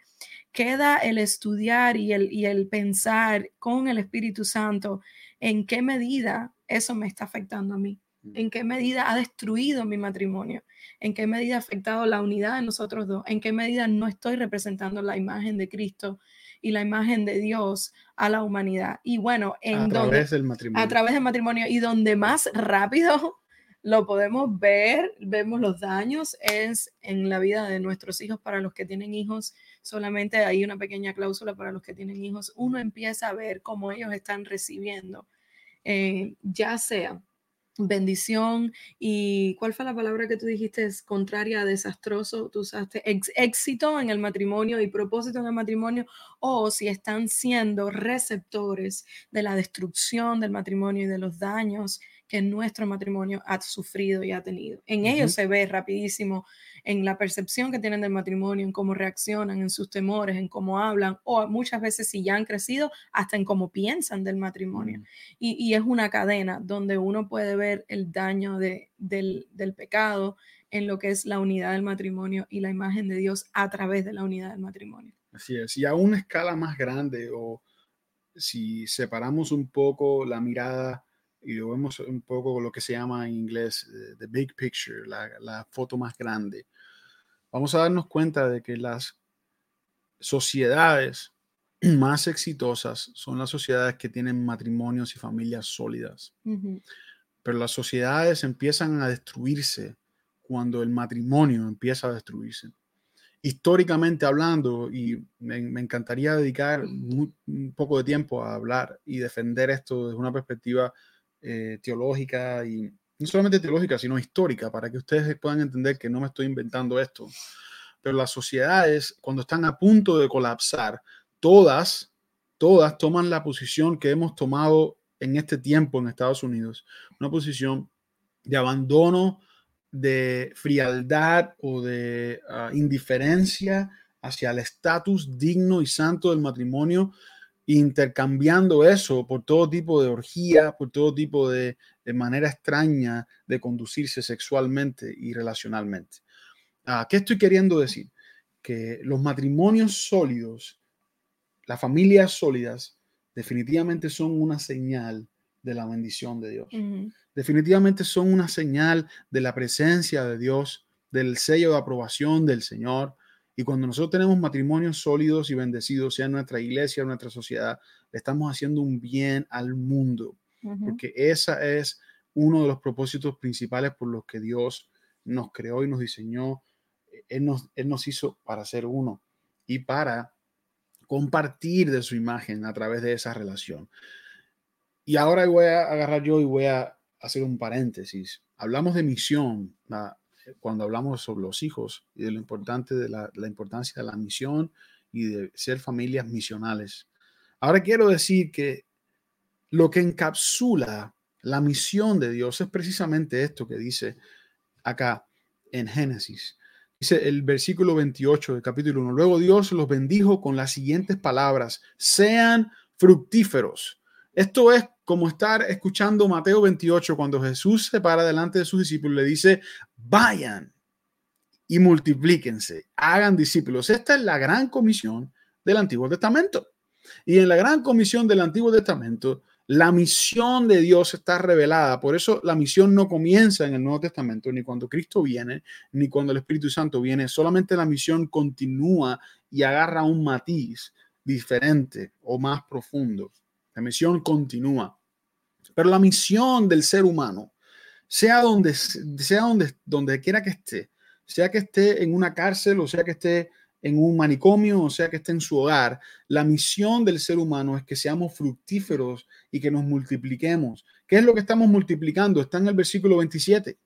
queda el estudiar y el, y el pensar con el Espíritu Santo en qué medida eso me está afectando a mí, mm. en qué medida ha destruido mi matrimonio, en qué medida ha afectado la unidad de nosotros dos, en qué medida no estoy representando la imagen de Cristo y la imagen de Dios a la humanidad. Y bueno, en a través del matrimonio. A través del matrimonio y donde más rápido [LAUGHS] lo podemos ver, vemos los daños, es en la vida de nuestros hijos. Para los que tienen hijos, solamente hay una pequeña cláusula para los que tienen hijos. Uno empieza a ver cómo ellos están recibiendo, eh, ya sea bendición y cuál fue la palabra que tú dijiste es contraria a desastroso tú usaste éxito en el matrimonio y propósito en el matrimonio o si están siendo receptores de la destrucción del matrimonio y de los daños que nuestro matrimonio ha sufrido y ha tenido. En ellos se ve rapidísimo en la percepción que tienen del matrimonio, en cómo reaccionan, en sus temores, en cómo hablan, o muchas veces si ya han crecido, hasta en cómo piensan del matrimonio. Mm. Y, es una cadena donde uno puede ver el daño de, del, del pecado en lo que es la unidad del matrimonio y la imagen de Dios a través de la unidad del matrimonio. Así es, y a una escala más grande o si separamos un poco la mirada y lo vemos un poco lo que se llama en inglés eh, the big picture, la, la, foto más grande, vamos a darnos cuenta de que las sociedades [CLEARS THROAT] más exitosas son las sociedades que tienen matrimonios y familias sólidas. Pero las sociedades empiezan a destruirse cuando el matrimonio empieza a destruirse. Históricamente hablando, y me, me encantaría dedicar un poco de tiempo a hablar y defender esto desde una perspectiva eh, teológica y no solamente teológica, sino histórica, para que ustedes puedan entender que no me estoy inventando esto. Pero las sociedades, cuando están a punto de colapsar, todas, todas toman la posición que hemos tomado en este tiempo en Estados Unidos, una posición de abandono, de frialdad o de ah, indiferencia hacia el estatus digno y santo del matrimonio intercambiando eso por todo tipo de orgía, por todo tipo de, manera extraña de conducirse sexualmente y relacionalmente. Ah, ¿Qué estoy queriendo decir? Que los matrimonios sólidos, las familias sólidas, definitivamente son una señal de la bendición de Dios. Definitivamente son una señal de la presencia de Dios, del sello de aprobación del Señor, y cuando nosotros tenemos matrimonios sólidos y bendecidos, sea en nuestra iglesia o nuestra sociedad, le estamos haciendo un bien al mundo, porque esa es uno de los propósitos principales por los que Dios nos creó y nos diseñó. Él nos, él nos hizo para ser uno y para compartir de su imagen a través de esa relación. Y ahora voy a agarrar yo y voy a hacer un paréntesis. Hablamos de misión, cuando hablamos sobre los hijos y de lo importante de la, importancia de la misión y de ser familias misionales. Ahora quiero decir que lo que encapsula la misión de Dios es precisamente esto que dice acá en Génesis. Dice el versículo 28 del capítulo 1. Luego Dios los bendijo con las siguientes palabras. Sean fructíferos. Esto es como estar escuchando Mateo 28 cuando Jesús se para delante de sus discípulos y le dice, vayan y multiplíquense, hagan discípulos. Esta es la gran comisión del Antiguo Testamento. Y en la gran comisión del Antiguo Testamento, la misión de Dios está revelada. Por eso la misión no comienza en el Nuevo Testamento, ni cuando Cristo viene, ni cuando el Espíritu Santo viene. Solamente la misión continúa y agarra un matiz diferente o más profundo. La misión continúa. Pero la misión del ser humano, sea donde, sea donde, donde quiera que esté, sea que esté en una cárcel o sea que esté en un manicomio o sea que esté en su hogar, la misión del ser humano es que seamos fructíferos y que nos multipliquemos. ¿Qué es lo que estamos multiplicando? Está en el versículo 27.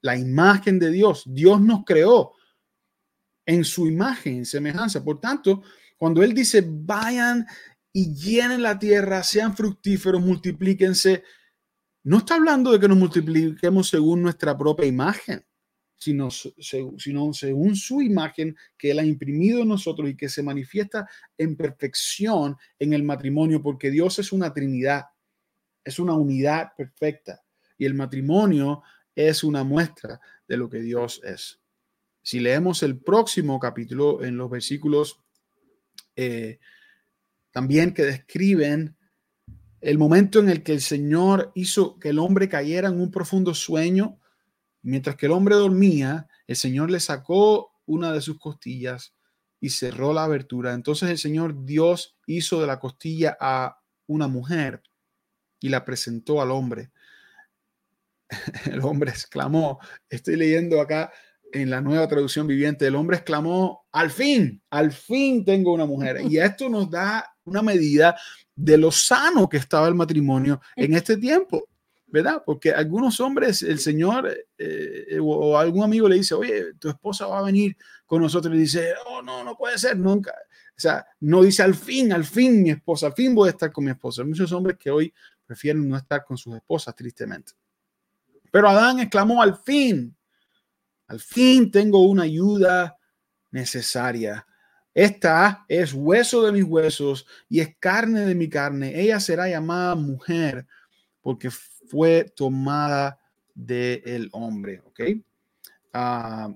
La imagen de Dios. Dios nos creó en su imagen, en semejanza. Por tanto, cuando Él dice, vayan y llenen la tierra, sean fructíferos, multiplíquense. No está hablando de que nos multipliquemos según nuestra propia imagen, sino, sino según su imagen que Él ha imprimido en nosotros y que se manifiesta en perfección en el matrimonio, porque Dios es una Trinidad, es una unidad perfecta. Y el matrimonio es una muestra de lo que Dios es. Si leemos el próximo capítulo en los versículos eh, también que describen el momento en el que el Señor hizo que el hombre cayera en un profundo sueño, mientras que el hombre dormía, el Señor le sacó una de sus costillas y cerró la abertura. Entonces el Señor Dios hizo de la costilla a una mujer y la presentó al hombre. [LAUGHS] El hombre exclamó, estoy leyendo acá en la nueva traducción viviente, el hombre exclamó, al fin, al fin tengo una mujer. Y [LAUGHS] esto nos da una medida de lo sano que estaba el matrimonio en este tiempo, ¿verdad? Porque algunos hombres, el Señor eh, o algún amigo le dice, oye, tu esposa va a venir con nosotros y dice, oh, no, no puede ser nunca. O sea, no dice al fin, al fin mi esposa, al fin voy a estar con mi esposa. Hay muchos hombres que hoy prefieren no estar con sus esposas, tristemente. Pero Adán exclamó, al fin, al fin tengo una ayuda necesaria. Esta es hueso de mis huesos y es carne de mi carne. Ella será llamada mujer porque fue tomada del hombre. ¿Ok? Ah,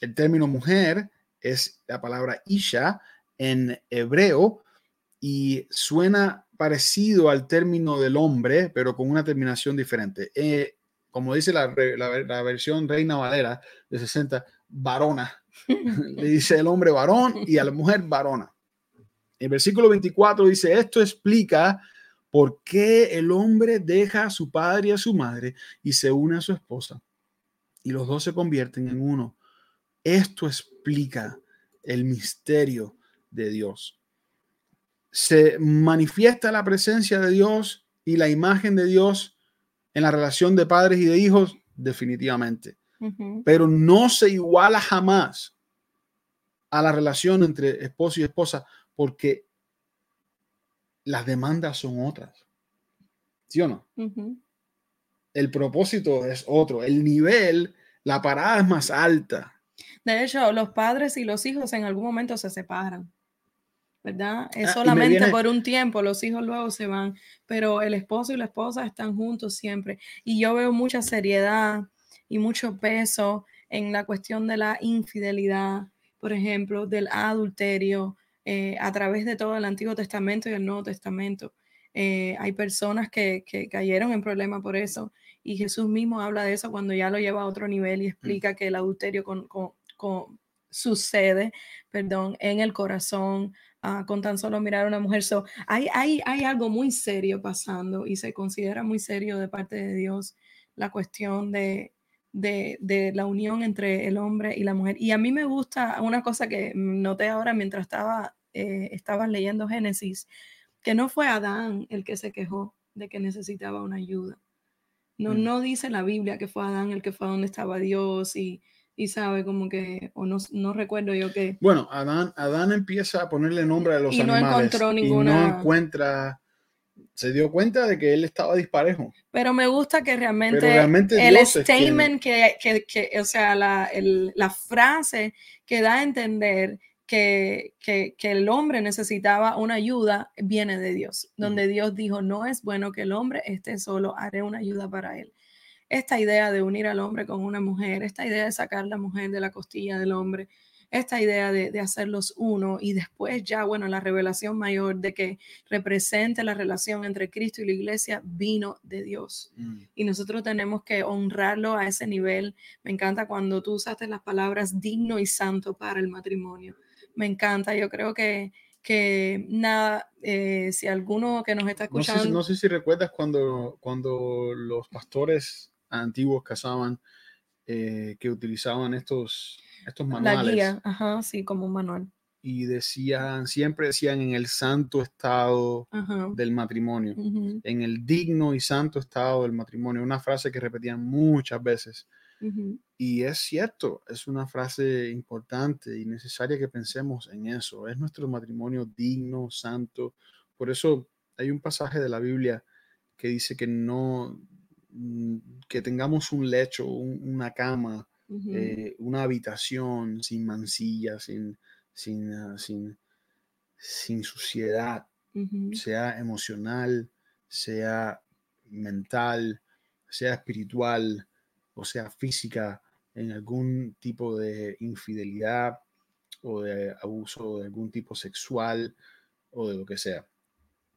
el término mujer es la palabra isha en hebreo y suena parecido al término del hombre, pero con una terminación diferente. Eh, como dice la, la, versión Reina Valera de 60, varona. [LAUGHS] Le dice el hombre varón y a la mujer varona. El versículo 24 dice, esto explica por qué el hombre deja a su padre y a su madre y se une a su esposa. Y los dos se convierten en uno. Esto explica el misterio de Dios. Se manifiesta la presencia de Dios y la imagen de Dios en la relación de padres y de hijos, definitivamente. Pero no se iguala jamás a la relación entre esposo y esposa porque las demandas son otras. ¿Sí o no? El propósito es otro. El nivel, la parada es más alta. De hecho, los padres y los hijos en algún momento se separan. ¿Verdad? Es ah, solamente por un tiempo, los hijos luego se van, pero el esposo y la esposa están juntos siempre. Y yo veo mucha seriedad y mucho peso en la cuestión de la infidelidad, por ejemplo, del adulterio, eh, a través de todo el Antiguo Testamento y el Nuevo Testamento. Eh, hay personas que, cayeron en problemas por eso y Jesús mismo habla de eso cuando ya lo lleva a otro nivel y mm. explica que el adulterio con, sucede, perdón, en el corazón con tan solo mirar a una mujer. So, hay, hay, hay algo muy serio pasando y se considera muy serio de parte de Dios la cuestión de, de, de, la unión entre el hombre y la mujer. Y a mí me gusta una cosa que noté ahora mientras estaba, eh, estaba leyendo Génesis, que no fue Adán el que se quejó de que necesitaba una ayuda. No, mm. no dice la Biblia que fue Adán el que fue a donde estaba Dios y, y sabe como que, o no, no recuerdo yo que... Bueno, Adán, Adán empieza a ponerle nombre a los y animales no encontró ninguna... y no encuentra, se dio cuenta de que él estaba disparejo. Pero me gusta que realmente, el statement que, que, que, o sea, la, el, la frase que da a entender que, que, que, el hombre necesitaba una ayuda viene de Dios, donde Dios dijo, no es bueno que el hombre esté solo, haré una ayuda para él esta idea de unir al hombre con una mujer, esta idea de sacar la mujer de la costilla del hombre, esta idea de, hacerlos uno y después ya, bueno, la revelación mayor de que represente la relación entre Cristo y la iglesia vino de Dios. Mm. Y nosotros tenemos que honrarlo a ese nivel. Me encanta cuando tú usaste las palabras digno y santo para el matrimonio. Me encanta, yo creo que, que nada, eh, si alguno que nos está escuchando... No sé, si recuerdas cuando, cuando los pastores antiguos cazaban eh, que utilizaban estos, estos manuales. La guía, ajá, sí, como un manual. Y decían, siempre decían en el santo estado del matrimonio, en el digno y santo estado del matrimonio, una frase que repetían muchas veces. Y es cierto, es una frase importante y necesaria que pensemos en eso. Es nuestro matrimonio digno, santo. Por eso hay un pasaje de la Biblia que dice que no, que tengamos un lecho, una cama, eh, una habitación sin mancilla, sin, sin, ah, sin, sin suciedad, sea emocional, sea mental, sea espiritual, o sea física, en algún tipo de infidelidad o de abuso de algún tipo sexual o de lo que sea.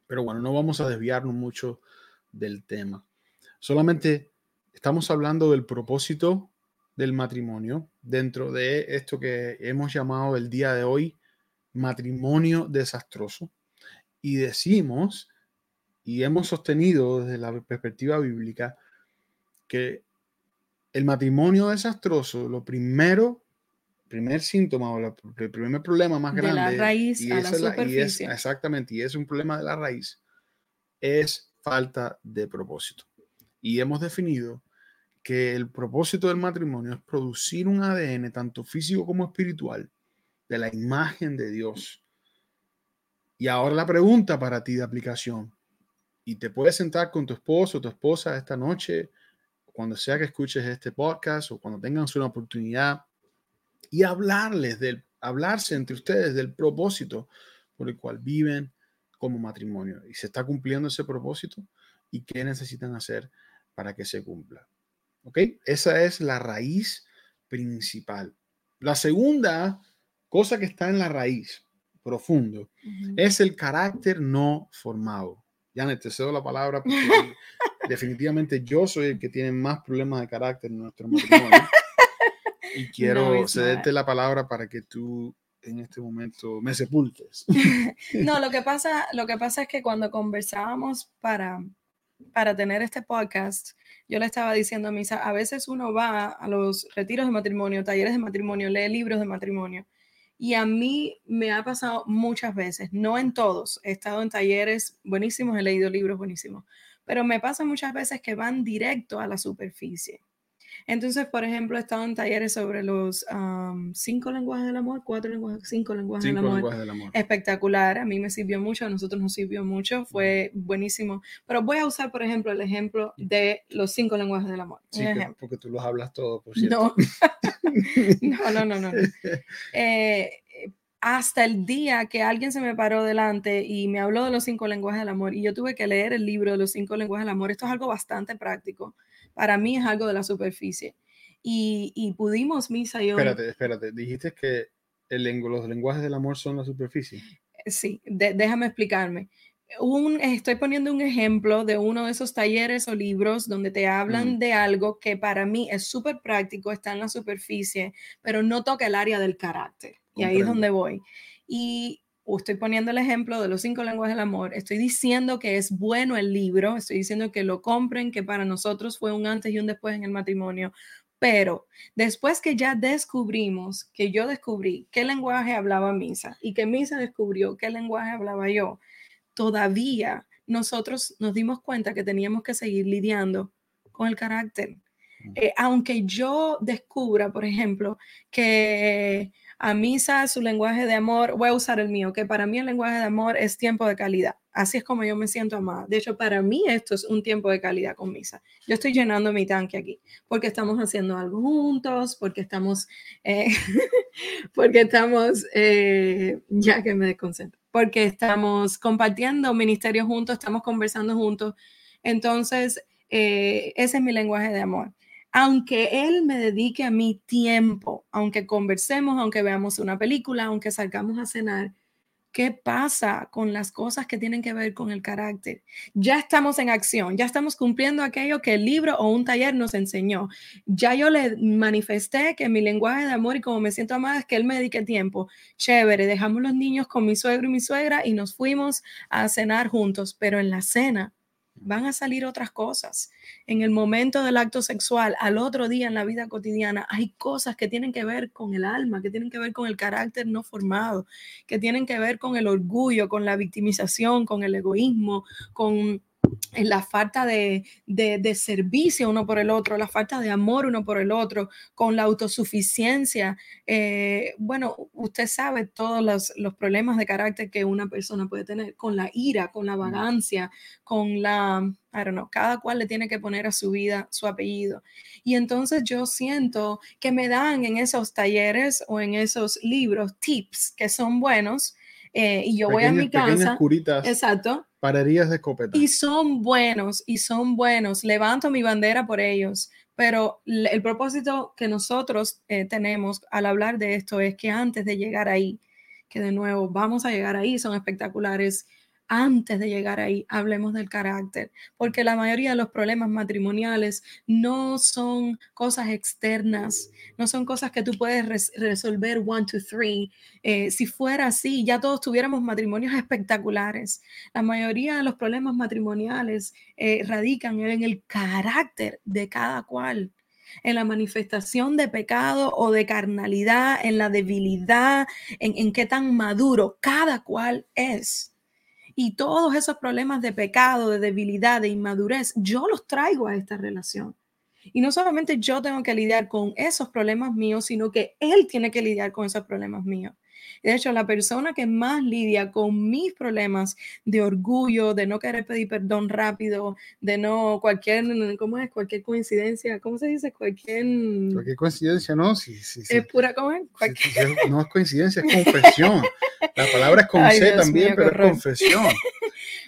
Pero bueno, no vamos a desviarnos mucho del tema. Solamente estamos hablando del propósito del matrimonio dentro de esto que hemos llamado el día de hoy matrimonio desastroso. Y decimos, y hemos sostenido desde la perspectiva bíblica, que el matrimonio desastroso, lo primero, primer síntoma o el primer problema más grande. De la raíz y a la superficie. exactamente, y es un problema de la raíz, es falta de propósito. Y hemos definido que el propósito del matrimonio es producir un ADN tanto físico como espiritual de la imagen de Dios. Y ahora la pregunta para ti de aplicación. Y te puedes sentar con tu esposo o tu esposa esta noche cuando sea que escuches este podcast o cuando tengan una oportunidad y hablarles del, hablarse entre ustedes del propósito por el cual viven como matrimonio y se está cumpliendo ese propósito y qué necesitan hacer para que se cumpla. ¿Ok? Esa es la raíz principal. La segunda cosa que está en la raíz profundo es el carácter no formado. Ya te cedo la palabra porque [LAUGHS] definitivamente yo soy el que tiene más problemas de carácter en nuestro matrimonio. [LAUGHS] y quiero cederte la palabra para que tú en este momento me sepultes. [LAUGHS] no, lo que pasa, lo que pasa es que cuando conversábamos para, para tener este podcast, yo le estaba diciendo a Misa, a veces uno va a los retiros de matrimonio, talleres de matrimonio, lee libros de matrimonio. Y a mí me ha pasado muchas veces, no en todos, he estado en talleres buenísimos, he leído libros buenísimos, pero me pasa muchas veces que van directo a la superficie. Entonces, por ejemplo, he estado en talleres sobre los cinco lenguajes del amor, cuatro lenguajes, cinco lenguajes, del, amor. Espectacular, a mí me sirvió mucho, a nosotros nos sirvió mucho, fue buenísimo. Pero voy a usar, por ejemplo, el ejemplo de los cinco lenguajes del amor. Sí, porque tú los hablas todos, por cierto. [LAUGHS] No, no, no, no. no. Eh, hasta el día que alguien se me paró delante y me habló de los cinco lenguajes del amor y yo tuve que leer el libro de los cinco lenguajes del amor. Esto es algo bastante práctico. Para mí es algo de la superficie. Y, y pudimos, Misa y yo... Espérate, espérate. Dijiste que el, los lenguajes del amor son la superficie. Sí, déjame explicarme. Un, estoy poniendo un ejemplo de uno de esos talleres o libros donde te hablan de algo que para mí es súper práctico, está en la superficie, pero no toca el área del carácter. Y ahí es donde voy. Y estoy poniendo el ejemplo de los cinco lenguajes del amor. Estoy diciendo que es bueno el libro, estoy diciendo que lo compren, que para nosotros fue un antes y un después en el matrimonio. Pero después que ya descubrimos, que yo descubrí qué lenguaje hablaba Misa y que Misa descubrió qué lenguaje hablaba yo, todavía nosotros nos dimos cuenta que teníamos que seguir lidiando con el carácter. Eh, aunque yo descubra, por ejemplo, que a Misa su lenguaje de amor, voy a usar el mío, que para mí el lenguaje de amor es tiempo de calidad. Así es como yo me siento amada. De hecho, para mí esto es un tiempo de calidad con Misa. Yo estoy llenando mi tanque aquí porque estamos haciendo algo juntos, porque estamos, eh, [LAUGHS] porque estamos, eh, ya que me desconcentro, porque estamos compartiendo ministerio juntos, estamos conversando juntos. Entonces, eh, ese es mi lenguaje de amor aunque Él me dedique a mi tiempo, aunque conversemos, aunque veamos una película, aunque salgamos a cenar, ¿qué pasa con las cosas que tienen que ver con el carácter? Ya estamos en acción, ya estamos cumpliendo aquello que el libro o un taller nos enseñó. Ya yo le manifesté que mi lenguaje de amor y como me siento amada es que Él me dedique tiempo. Chévere, dejamos los niños con mi suegro y mi suegra y nos fuimos a cenar juntos, pero en la cena van a salir otras cosas. En el momento del acto sexual, al otro día en la vida cotidiana, hay cosas que tienen que ver con el alma, que tienen que ver con el carácter no formado, que tienen que ver con el orgullo, con la victimización, con el egoísmo, con en la falta de, servicio uno por el otro, la falta de amor uno por el otro, con la autosuficiencia. Eh, bueno, usted sabe todos los, los, problemas de carácter que una persona puede tener, con la ira, con la vagancia, con la, I don't know, cada cual le tiene que poner a su vida su apellido. Y entonces yo siento que me dan en esos talleres o en esos libros tips que son buenos. Eh, y yo voy a mi casa. Exacto Pararías de escopeta. Y son buenos, y son buenos. Levanto mi bandera por ellos, Pero el propósito que nosotros eh, tenemos al hablar de esto es que antes de llegar ahí, que de nuevo vamos a llegar ahí, son espectaculares, antes de llegar ahí, hablemos del carácter, porque la mayoría de los problemas matrimoniales no son cosas externas, no son cosas que tú puedes resolver one, two, three. Eh, si fuera así, ya todos tuviéramos matrimonios espectaculares. La mayoría de los problemas matrimoniales eh, radican en el carácter de cada cual en la manifestación de pecado o de carnalidad, en la debilidad, en, en qué tan maduro cada cual es. Y todos esos problemas de pecado, de debilidad, de inmadurez, yo los traigo a esta relación. Y no solamente yo tengo que lidiar con esos problemas míos, sino que él tiene que lidiar con esos problemas míos. De hecho, la persona que más lidia con mis problemas de orgullo, de no querer pedir perdón rápido, de no cualquier, ¿cómo es? Cualquier coincidencia, ¿cómo se dice? Cualquier... Cualquier coincidencia, ¿no? Sí, sí, Es pura, ¿cómo es? no es coincidencia, es confesión. La palabra es con C también, pero es confesión. [LAUGHS]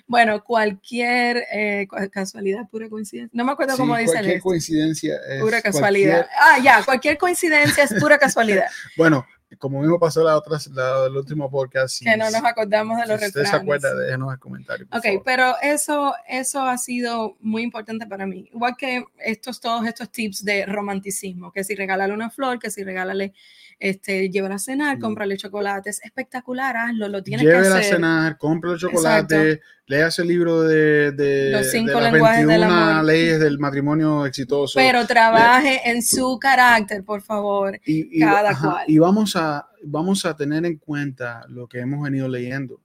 Bueno, cualquier eh, casualidad, pura coincidencia. No me acuerdo cómo dice. Cualquier coincidencia es. Pura casualidad. Ah, ya, cualquier coincidencia es pura casualidad. [LAUGHS] bueno, como mismo pasó la otra, la, el último podcast. que no nos acordamos de los si refranes. se acuerda, déjenos el comentario. Ok, pero eso, eso ha sido muy importante para mí. Igual que estos, todos estos tips de romanticismo, que si regálale una flor, que si regálale este, llévala a cenar, mm. cómprale chocolates, espectacular, hazlo, lo tienes que hacer. a cenar, cómprale chocolate, leas el libro de, de, Los cinco de lenguajes 21 leyes del matrimonio exitoso. Pero trabaje en su carácter, por favor, y, cada cual. Y vamos a, vamos a tener en cuenta lo que hemos venido leyendo.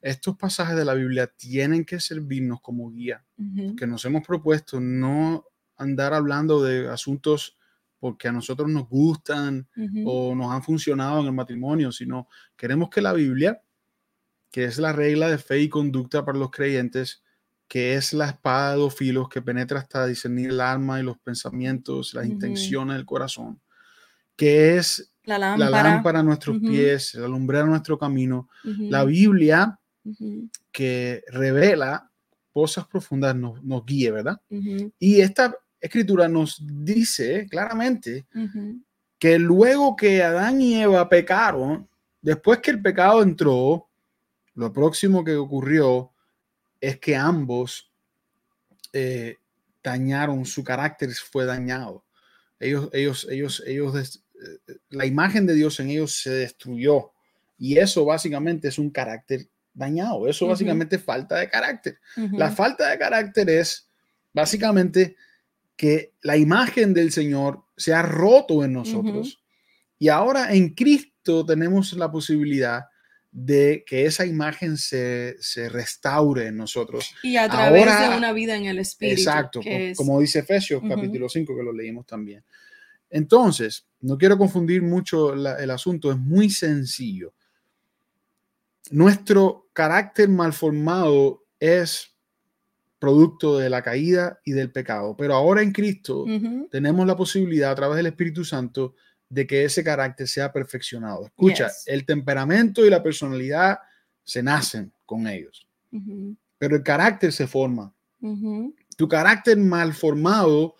Estos pasajes de la Biblia tienen que servirnos como guía, que nos hemos propuesto no andar hablando de asuntos porque a nosotros nos gustan o nos han funcionado en el matrimonio, sino queremos que la Biblia, que es la regla de fe y conducta para los creyentes, que es la espada de dos filos que penetra hasta discernir el alma y los pensamientos, las intenciones del corazón, que es la lámpara, a nuestros pies, la lumbrera a nuestro camino, la Biblia que revela cosas profundas nos, nos guíe, ¿verdad? Y esta escritura nos dice claramente que luego que Adán y Eva pecaron, después que el pecado entró, lo próximo que ocurrió es que ambos eh, dañaron, su carácter fue dañado. Ellos, ellos, ellos, ellos, la imagen de Dios en ellos se destruyó. Y eso básicamente es un carácter dañado. Eso básicamente es falta de carácter. La falta de carácter es básicamente que la imagen del Señor se ha roto en nosotros. Y ahora en Cristo tenemos la posibilidad de que esa imagen se, restaure en nosotros. Y a través de una vida en el Espíritu. Exacto, como dice Efesios capítulo 5, que lo leímos también. Entonces, no quiero confundir mucho el asunto, es muy sencillo. Nuestro carácter malformado es producto de la caída y del pecado. Pero ahora en Cristo tenemos la posibilidad a través del Espíritu Santo de que ese carácter sea perfeccionado. Escucha, el temperamento y la personalidad se nacen con ellos, pero el carácter se forma. Tu carácter mal formado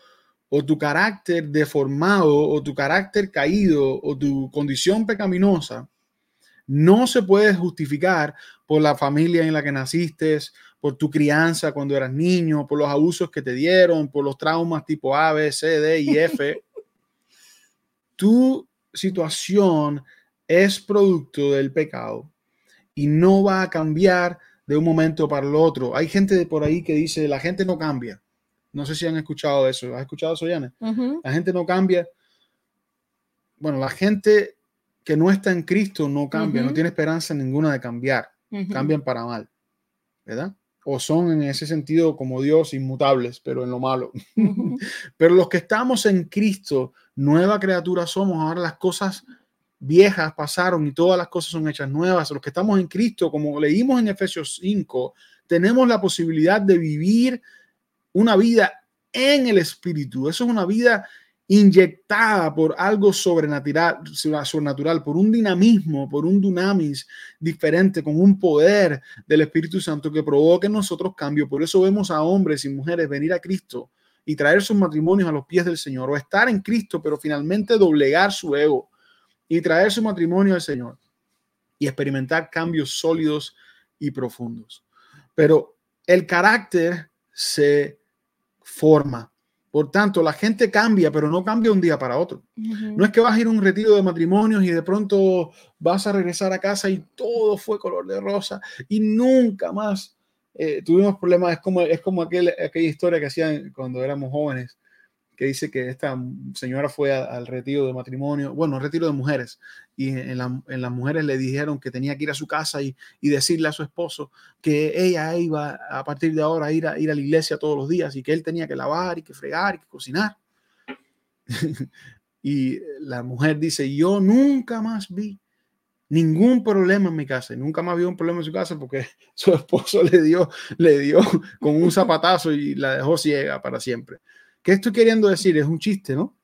o tu carácter deformado o tu carácter caído o tu condición pecaminosa no se puede justificar por la familia en la que naciste, por tu crianza cuando eras niño, por los abusos que te dieron, por los traumas tipo A, B, C, D y F. [LAUGHS] tu situación es producto del pecado y no va a cambiar de un momento para el otro. Hay gente de por ahí que dice, la gente no cambia. No sé si han escuchado eso. ¿Has escuchado eso, Yana? La gente no cambia. Bueno, la gente que no está en Cristo no cambia, no tiene esperanza ninguna de cambiar, cambian para mal, ¿verdad? O son en ese sentido como Dios inmutables, pero en lo malo. [LAUGHS] pero los que estamos en Cristo, nueva criatura somos, ahora las cosas viejas pasaron y todas las cosas son hechas nuevas. Los que estamos en Cristo, como leímos en Efesios 5, tenemos la posibilidad de vivir una vida en el Espíritu. Eso es una vida inyectada por algo sobrenatural, sobrenatural, por un dinamismo, por un dunamis diferente, con un poder del Espíritu Santo que provoque en nosotros cambio. Por eso vemos a hombres y mujeres venir a Cristo y traer sus matrimonios a los pies del Señor, o estar en Cristo, pero finalmente doblegar su ego y traer su matrimonio al Señor y experimentar cambios sólidos y profundos. Pero el carácter se forma. Por tanto, la gente cambia, pero no cambia un día para otro. No es que vas a ir a un retiro de matrimonios y de pronto vas a regresar a casa y todo fue color de rosa y nunca más eh, tuvimos problemas. Es como, es como aquella historia que hacían cuando éramos jóvenes, que dice que esta señora fue al retiro de matrimonio, bueno, al retiro de mujeres, y en, las mujeres le dijeron que tenía que ir a su casa y, decirle a su esposo que ella iba a partir de ahora a ir a, ir a la iglesia todos los días y que él tenía que lavar y que fregar y que cocinar. [LAUGHS] y la mujer dice, yo nunca más vi ningún problema en mi casa y nunca más vio un problema en su casa porque [LAUGHS] su esposo le dio, le dio con un zapatazo y la dejó ciega para siempre. ¿Qué estoy queriendo decir? Es un chiste, ¿no?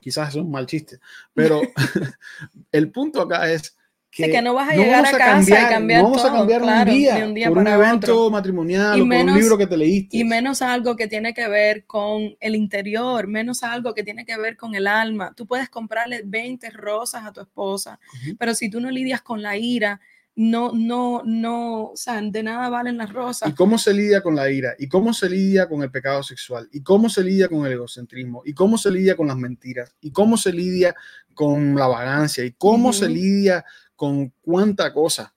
Quizás es un mal chiste, pero [LAUGHS] el punto acá es que, no vas a llegar a, casa cambiar, y cambiar no vamos a cambiar un, día, un día por un evento matrimonial o por un libro que te leíste. Y menos algo que tiene que ver con el interior, menos algo que tiene que ver con el alma. Tú puedes comprarle 20 rosas a tu esposa, pero si tú no lidias con la ira, no, no, no, o sea, de nada valen las rosas. ¿Y cómo se lidia con la ira? ¿Y cómo se lidia con el pecado sexual? ¿Y cómo se lidia con el egocentrismo? ¿Y cómo se lidia con las mentiras? ¿Y cómo se lidia con la vagancia? ¿Y cómo se lidia con cuánta cosa?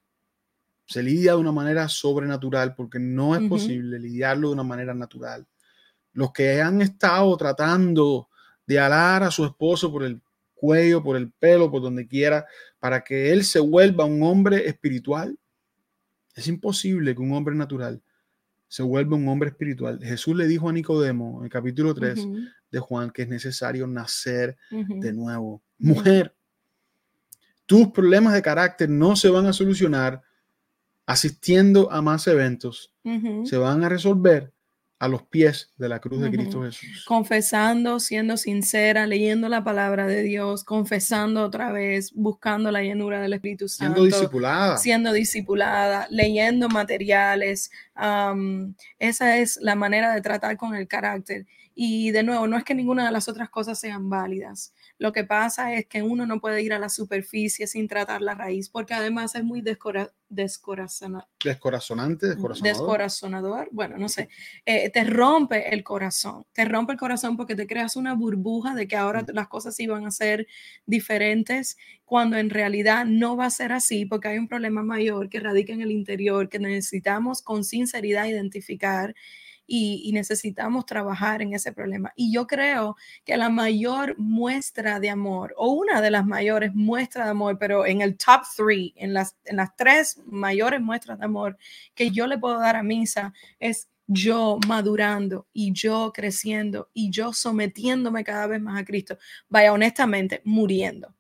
Se lidia de una manera sobrenatural porque no es posible lidiarlo de una manera natural. Los que han estado tratando de alar a su esposo por el cuello, por el pelo, por donde quiera, para que él se vuelva un hombre espiritual. Es imposible que un hombre natural se vuelva un hombre espiritual. Jesús le dijo a Nicodemo en el capítulo 3 de Juan que es necesario nacer de nuevo. Mujer, tus problemas de carácter no se van a solucionar asistiendo a más eventos. Se van a resolver a los pies de la cruz de Cristo Jesús. Confesando, siendo sincera, leyendo la palabra de Dios, confesando otra vez, buscando la llenura del Espíritu Santo. Siendo discipulada. Siendo discipulada, leyendo materiales. esa es la manera de tratar con el carácter. Y de nuevo, no es que ninguna de las otras cosas sean válidas. Lo que pasa es que uno no puede ir a la superficie sin tratar la raíz, porque además es muy descora descorazonante. Descorazonante, descorazonador. Bueno, no sé. Eh, te rompe el corazón. Te rompe el corazón porque te creas una burbuja de que ahora mm. las cosas iban a ser diferentes, cuando en realidad no va a ser así, porque hay un problema mayor que radica en el interior, que necesitamos con sinceridad identificar y, necesitamos trabajar en ese problema. Y yo creo que la mayor muestra de amor, o una de las mayores muestras de amor, pero en el top three, en las, en las tres mayores muestras de amor que yo le puedo dar a Misa, es yo madurando y yo creciendo y yo sometiéndome cada vez más a Cristo. Vaya, honestamente, muriendo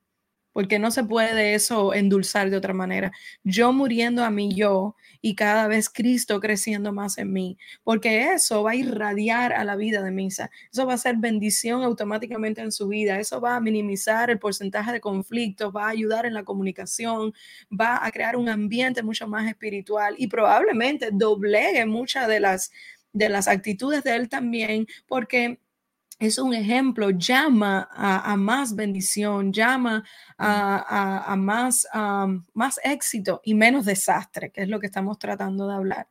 porque no se puede eso endulzar de otra manera. Yo muriendo a mí yo y cada vez Cristo creciendo más en mí, porque eso va a irradiar a la vida de Misa. Eso va a ser bendición automáticamente en su vida. Eso va a minimizar el porcentaje de conflictos, va a ayudar en la comunicación, va a crear un ambiente mucho más espiritual y probablemente doblegue muchas de las de las actitudes de él también, porque es un ejemplo, llama a, más bendición, llama a, más, más éxito y menos desastre, que es lo que estamos tratando de hablar.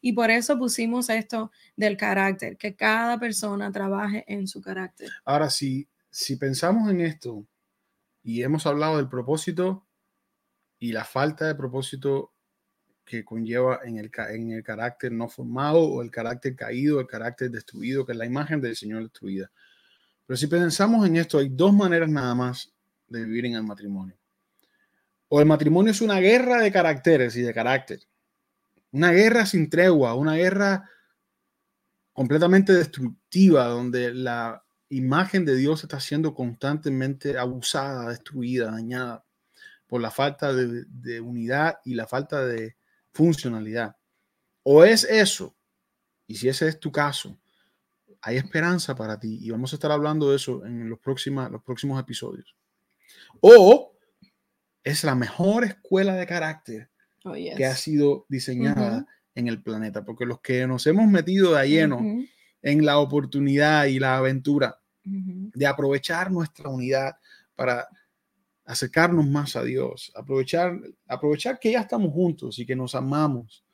Y por eso pusimos esto del carácter, que cada persona trabaje en su carácter. Ahora, si, si pensamos en esto y hemos hablado del propósito y la falta de propósito que conlleva en el, en el carácter no formado o el carácter caído, el carácter destruido, que es la imagen del Señor destruida. Pero si pensamos en esto, hay dos maneras nada más de vivir en el matrimonio. O el matrimonio es una guerra de caracteres y de carácter. Una guerra sin tregua, una guerra completamente destructiva, donde la imagen de Dios está siendo constantemente abusada, destruida, dañada por la falta de, de unidad y la falta de, funcionalidad. O es eso, y si ese es tu caso, hay esperanza para ti y vamos a estar hablando de eso en los, próximos, los próximos episodios. O es la mejor escuela de carácter oh, que ha sido diseñada en el planeta, porque los que nos hemos metido de lleno en la oportunidad y la aventura de aprovechar nuestra unidad para acercarnos más a Dios, aprovechar, aprovechar que ya estamos juntos y que nos amamos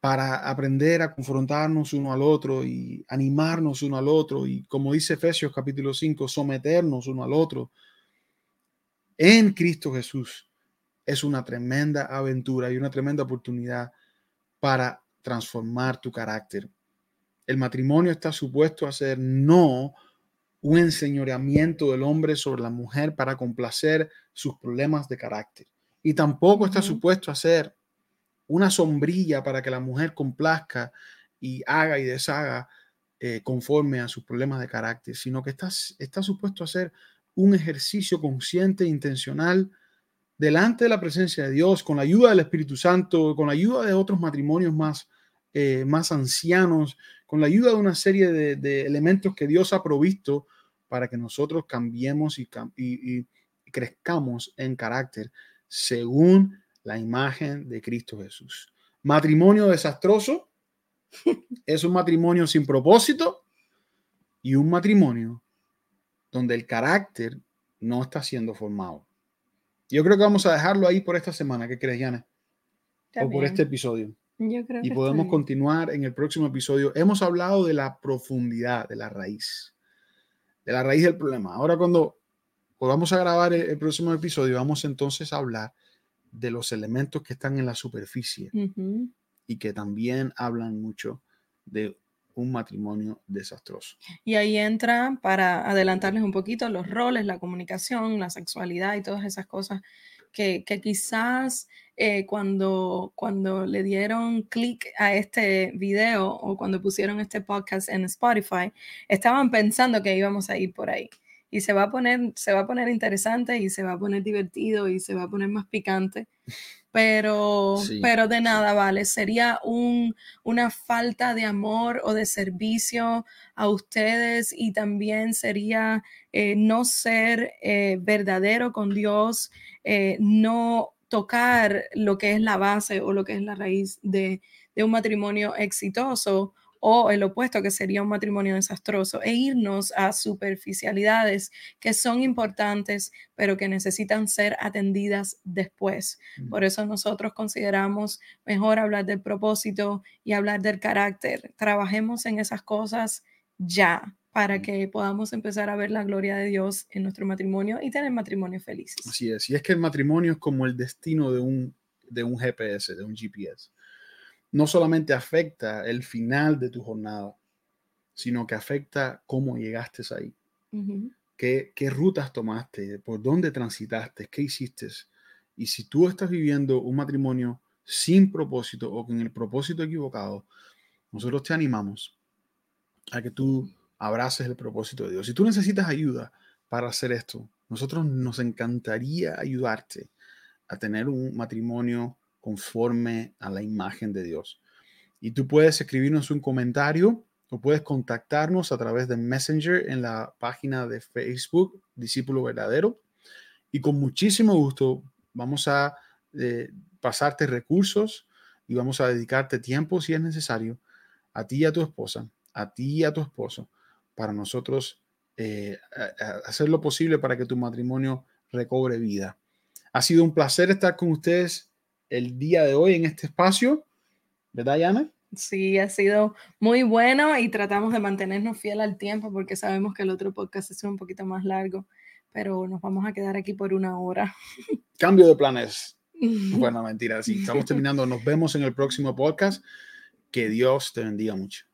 para aprender a confrontarnos uno al otro y animarnos uno al otro y como dice Efesios capítulo 5, someternos uno al otro en Cristo Jesús. Es una tremenda aventura y una tremenda oportunidad para transformar tu carácter. El matrimonio está supuesto a ser no un enseñoreamiento del hombre sobre la mujer para complacer sus problemas de carácter. Y tampoco está supuesto a ser una sombrilla para que la mujer complazca y haga y deshaga eh, conforme a sus problemas de carácter, sino que está, está supuesto a ser un ejercicio consciente e intencional delante de la presencia de Dios, con la ayuda del Espíritu Santo, con la ayuda de otros matrimonios más, eh, más ancianos, con la ayuda de una serie de, elementos que Dios ha provisto para que nosotros cambiemos y, y, crezcamos en carácter según la imagen de Cristo Jesús. Matrimonio desastroso [LAUGHS] es un matrimonio sin propósito y un matrimonio donde el carácter no está siendo formado. Yo creo que vamos a dejarlo ahí por esta semana. ¿Qué crees, Yana? o por este episodio. Yo creo y podemos continuar en el próximo episodio. Hemos hablado de la profundidad, de la raíz, de la raíz del problema. Ahora cuando podamos a grabar el, próximo episodio, vamos entonces a hablar de los elementos que están en la superficie y que también hablan mucho de un matrimonio desastroso. Y ahí entra, para adelantarles un poquito, los roles, la comunicación, la sexualidad y todas esas cosas que, quizás eh, cuando, cuando le dieron clic a este video o cuando pusieron este podcast en Spotify, estaban pensando que íbamos a ir por ahí. Y se va a poner, se va a poner interesante y se va a poner divertido y se va a poner más picante pero, pero de nada vale. Sería un, una falta de amor o de servicio a ustedes y también sería eh, no ser eh, verdadero con Dios, eh, no tocar lo que es la base o lo que es la raíz de, de un matrimonio exitoso o el opuesto, que sería un matrimonio desastroso, e irnos a superficialidades que son importantes, pero que necesitan ser atendidas después. Mm. Por eso nosotros consideramos mejor hablar del propósito y hablar del carácter. Trabajemos en esas cosas ya para mm. que podamos empezar a ver la gloria de Dios en nuestro matrimonio y tener matrimonios felices. Así es, y es que el matrimonio es como el destino de un, de un GPS, de un GPS no solamente afecta el final de tu jornada, sino que afecta cómo llegaste ahí, qué, qué rutas tomaste, por dónde transitaste, qué hiciste. Y si tú estás viviendo un matrimonio sin propósito o con el propósito equivocado, nosotros te animamos a que tú abraces el propósito de Dios. Si tú necesitas ayuda para hacer esto, nosotros nos encantaría ayudarte a tener un matrimonio conforme a la imagen de Dios. Y tú puedes escribirnos un comentario o puedes contactarnos a través de Messenger en la página de Facebook, Discípulo Verdadero. Y con muchísimo gusto vamos a eh, pasarte recursos y vamos a dedicarte tiempo si es necesario a ti y a tu esposa, a ti y a tu esposo, para nosotros eh, hacer lo posible para que tu matrimonio recobre vida. Ha sido un placer estar con ustedes el día de hoy en este espacio, ¿verdad, Yana? Sí, ha sido muy bueno y tratamos de mantenernos fiel al tiempo porque sabemos que el otro podcast es un poquito más largo, pero nos vamos a quedar aquí por una hora. [LAUGHS] Cambio de planes. [LAUGHS] Bueno, mentira, sí, estamos terminando. Nos vemos en el próximo podcast. Que Dios te bendiga mucho.